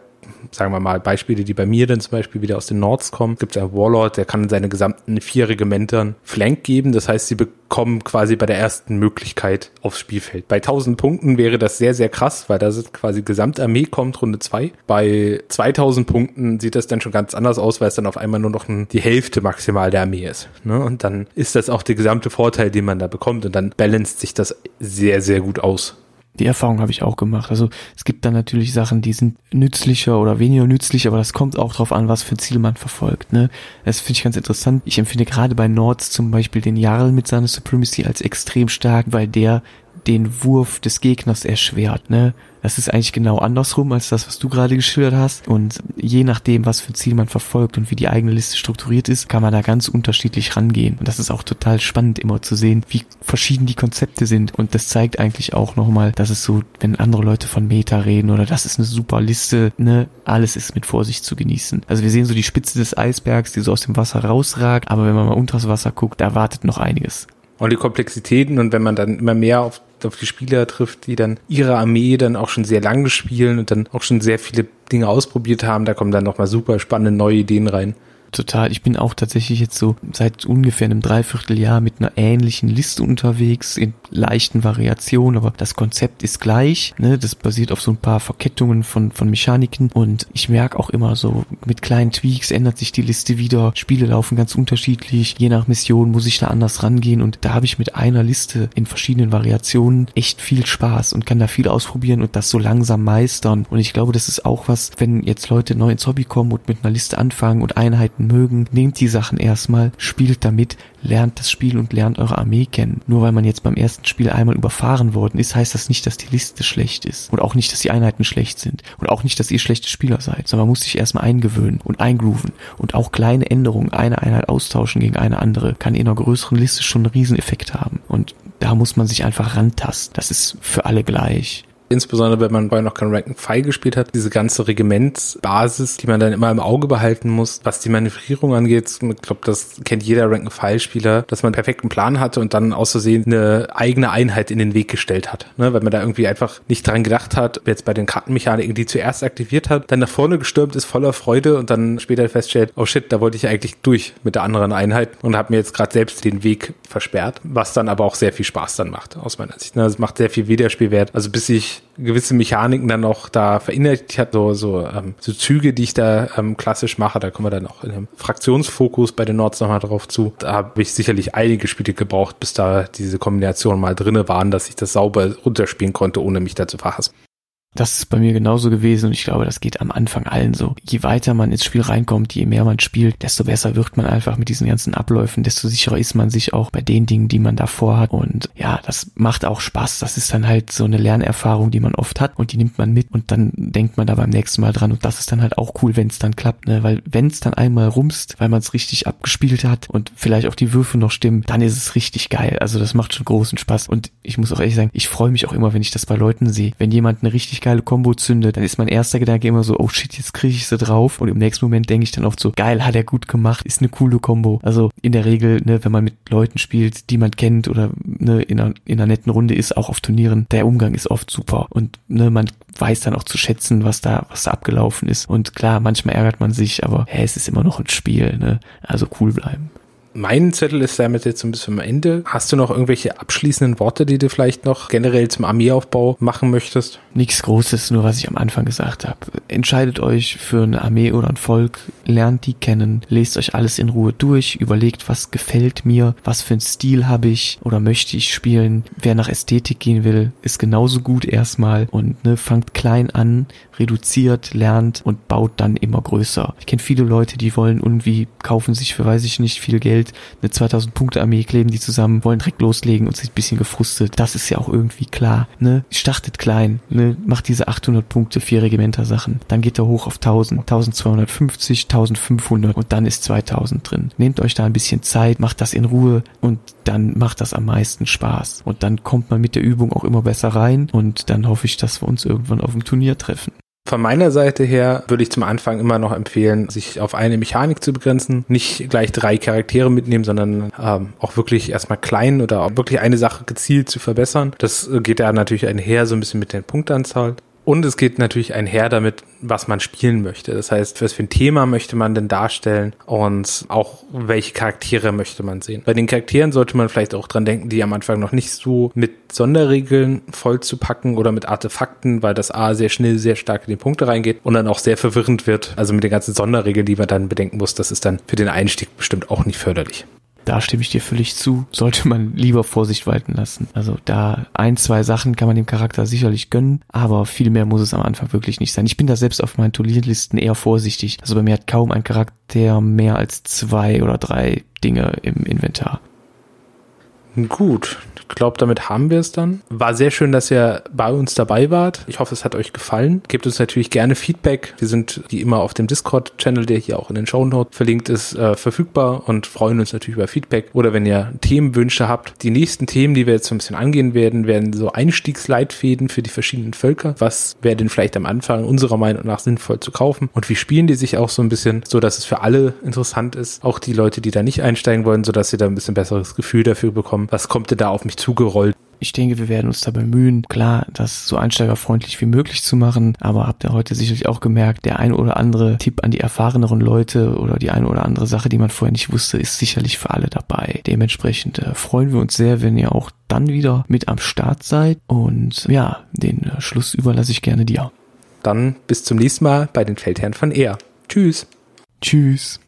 sagen wir mal, Beispiele, die bei mir dann zum Beispiel wieder aus den Nords kommen, gibt einen Warlord, der kann seine gesamten vier Regimentern Flank geben. Das heißt, sie bekommen quasi bei der ersten Möglichkeit aufs Spielfeld. Bei 1000 Punkten wäre das sehr, sehr krass, weil da quasi Gesamtarmee kommt, Runde zwei. Bei 2000 Punkten sieht das dann schon ganz anders aus, weil es dann auf einmal nur noch die Hälfte maximal der Armee ist. Ne? Und dann ist das auch der gesamte Vorteil, den man da bekommt und dann balanced sich das sehr, sehr gut aus. Die Erfahrung habe ich auch gemacht. Also es gibt dann natürlich Sachen, die sind nützlicher oder weniger nützlich, aber das kommt auch drauf an, was für Ziel man verfolgt. Ne? Das finde ich ganz interessant. Ich empfinde gerade bei Nords zum Beispiel den Jarl mit seiner Supremacy als extrem stark, weil der den Wurf des Gegners erschwert. Ne? Das ist eigentlich genau andersrum als das, was du gerade geschildert hast. Und je nachdem, was für Ziel man verfolgt und wie die eigene Liste strukturiert ist, kann man da ganz unterschiedlich rangehen. Und das ist auch total spannend immer zu sehen, wie verschieden die Konzepte sind. Und das zeigt eigentlich auch nochmal, dass es so, wenn andere Leute von Meta reden oder das ist eine super Liste, ne, alles ist mit Vorsicht zu genießen. Also wir sehen so die Spitze des Eisbergs, die so aus dem Wasser rausragt, aber wenn man mal unter das Wasser guckt, da wartet noch einiges. Und die Komplexitäten und wenn man dann immer mehr auf auf die Spieler trifft, die dann ihre Armee dann auch schon sehr lange spielen und dann auch schon sehr viele Dinge ausprobiert haben. Da kommen dann nochmal super spannende neue Ideen rein. Total. Ich bin auch tatsächlich jetzt so seit ungefähr einem Dreivierteljahr mit einer ähnlichen Liste unterwegs, in leichten Variationen, aber das Konzept ist gleich. Ne? Das basiert auf so ein paar Verkettungen von, von Mechaniken und ich merke auch immer so, mit kleinen Tweaks ändert sich die Liste wieder. Spiele laufen ganz unterschiedlich. Je nach Mission muss ich da anders rangehen und da habe ich mit einer Liste in verschiedenen Variationen echt viel Spaß und kann da viel ausprobieren und das so langsam meistern. Und ich glaube, das ist auch was, wenn jetzt Leute neu ins Hobby kommen und mit einer Liste anfangen und Einheiten mögen, nehmt die Sachen erstmal, spielt damit, lernt das Spiel und lernt eure Armee kennen. Nur weil man jetzt beim ersten Spiel einmal überfahren worden ist, heißt das nicht, dass die Liste schlecht ist. Und auch nicht, dass die Einheiten schlecht sind. Und auch nicht, dass ihr schlechte Spieler seid. Sondern man muss sich erstmal eingewöhnen und eingrooven. Und auch kleine Änderungen, eine Einheit austauschen gegen eine andere, kann in einer größeren Liste schon einen Rieseneffekt haben. Und da muss man sich einfach rantasten. Das ist für alle gleich insbesondere wenn man vorher noch kein Rank and File gespielt hat, diese ganze Regimentsbasis, die man dann immer im Auge behalten muss, was die Manövrierung angeht. Ich glaube, das kennt jeder Rank and File Spieler, dass man einen perfekten Plan hatte und dann aus Versehen eine eigene Einheit in den Weg gestellt hat, ne? weil man da irgendwie einfach nicht dran gedacht hat, jetzt bei den Kartenmechaniken, die zuerst aktiviert hat, dann nach vorne gestürmt ist voller Freude und dann später feststellt, oh shit, da wollte ich eigentlich durch mit der anderen Einheit und habe mir jetzt gerade selbst den Weg versperrt, was dann aber auch sehr viel Spaß dann macht, aus meiner Sicht. Ne? Macht sehr viel Wiederspielwert. Also bis ich gewisse Mechaniken dann auch da verinnerlicht hat, so, so, ähm, so Züge, die ich da ähm, klassisch mache, da kommen wir dann auch in einem Fraktionsfokus bei den Nords nochmal drauf zu. Da habe ich sicherlich einige Spiele gebraucht, bis da diese Kombinationen mal drinne waren, dass ich das sauber runterspielen konnte, ohne mich da zu verhassen. Das ist bei mir genauso gewesen und ich glaube, das geht am Anfang allen so. Je weiter man ins Spiel reinkommt, je mehr man spielt, desto besser wird man einfach mit diesen ganzen Abläufen, desto sicherer ist man sich auch bei den Dingen, die man davor hat. Und ja, das macht auch Spaß. Das ist dann halt so eine Lernerfahrung, die man oft hat und die nimmt man mit und dann denkt man da beim nächsten Mal dran. Und das ist dann halt auch cool, wenn es dann klappt, ne? Weil wenn es dann einmal rumst, weil man es richtig abgespielt hat und vielleicht auch die Würfe noch stimmen, dann ist es richtig geil. Also das macht schon großen Spaß. Und ich muss auch ehrlich sagen, ich freue mich auch immer, wenn ich das bei Leuten sehe. Wenn jemand eine richtig geile Combo zündet, dann ist mein erster Gedanke immer so, oh shit, jetzt kriege ich sie drauf. Und im nächsten Moment denke ich dann oft so, geil, hat er gut gemacht, ist eine coole Combo. Also in der Regel, ne, wenn man mit Leuten spielt, die man kennt oder ne, in, einer, in einer netten Runde ist, auch auf Turnieren, der Umgang ist oft super. Und ne, man weiß dann auch zu schätzen, was da, was da abgelaufen ist. Und klar, manchmal ärgert man sich, aber hä, es ist immer noch ein Spiel, ne? Also cool bleiben. Mein Zettel ist damit jetzt ein bisschen am Ende. Hast du noch irgendwelche abschließenden Worte, die du vielleicht noch generell zum Armeeaufbau machen möchtest? Nichts Großes, nur was ich am Anfang gesagt habe. Entscheidet euch für eine Armee oder ein Volk, lernt die kennen, lest euch alles in Ruhe durch, überlegt, was gefällt mir, was für einen Stil habe ich oder möchte ich spielen. Wer nach Ästhetik gehen will, ist genauso gut erstmal und ne, fangt klein an, reduziert, lernt und baut dann immer größer. Ich kenne viele Leute, die wollen irgendwie kaufen sich für weiß ich nicht viel Geld eine 2000 Punkte Armee, kleben die zusammen, wollen direkt loslegen und sind ein bisschen gefrustet. Das ist ja auch irgendwie klar, ne? Startet klein, ne? Macht diese 800 Punkte, vier Regimenter Sachen. Dann geht er hoch auf 1000, 1250, 1500 und dann ist 2000 drin. Nehmt euch da ein bisschen Zeit, macht das in Ruhe und dann macht das am meisten Spaß. Und dann kommt man mit der Übung auch immer besser rein und dann hoffe ich, dass wir uns irgendwann auf dem Turnier treffen. Von meiner Seite her würde ich zum Anfang immer noch empfehlen, sich auf eine Mechanik zu begrenzen. Nicht gleich drei Charaktere mitnehmen, sondern ähm, auch wirklich erstmal klein oder auch wirklich eine Sache gezielt zu verbessern. Das geht ja natürlich einher so ein bisschen mit der Punktanzahl. Und es geht natürlich einher damit, was man spielen möchte. Das heißt, was für ein Thema möchte man denn darstellen und auch welche Charaktere möchte man sehen. Bei den Charakteren sollte man vielleicht auch dran denken, die am Anfang noch nicht so mit Sonderregeln voll zu packen oder mit Artefakten, weil das A sehr schnell, sehr stark in die Punkte reingeht und dann auch sehr verwirrend wird. Also mit den ganzen Sonderregeln, die man dann bedenken muss, das ist dann für den Einstieg bestimmt auch nicht förderlich. Da stimme ich dir völlig zu. Sollte man lieber Vorsicht walten lassen. Also da ein, zwei Sachen kann man dem Charakter sicherlich gönnen, aber viel mehr muss es am Anfang wirklich nicht sein. Ich bin da selbst auf meinen Turnierlisten eher vorsichtig. Also bei mir hat kaum ein Charakter mehr als zwei oder drei Dinge im Inventar. Gut, ich glaube, damit haben wir es dann. War sehr schön, dass ihr bei uns dabei wart. Ich hoffe, es hat euch gefallen. Gebt uns natürlich gerne Feedback. Wir sind wie immer auf dem Discord-Channel, der hier auch in den Show Notes verlinkt ist, äh, verfügbar und freuen uns natürlich über Feedback. Oder wenn ihr Themenwünsche habt. Die nächsten Themen, die wir jetzt so ein bisschen angehen werden, werden so Einstiegsleitfäden für die verschiedenen Völker. Was wäre denn vielleicht am Anfang unserer Meinung nach sinnvoll zu kaufen? Und wie spielen die sich auch so ein bisschen, so dass es für alle interessant ist? Auch die Leute, die da nicht einsteigen wollen, so dass sie da ein bisschen besseres Gefühl dafür bekommen. Was kommt denn da auf mich zugerollt. Ich denke, wir werden uns da bemühen, klar, das so einsteigerfreundlich wie möglich zu machen, aber habt ihr heute sicherlich auch gemerkt, der ein oder andere Tipp an die erfahreneren Leute oder die eine oder andere Sache, die man vorher nicht wusste, ist sicherlich für alle dabei. Dementsprechend äh, freuen wir uns sehr, wenn ihr auch dann wieder mit am Start seid und ja, den äh, Schluss überlasse ich gerne dir. Dann bis zum nächsten Mal bei den Feldherren von Ehr. Tschüss. Tschüss.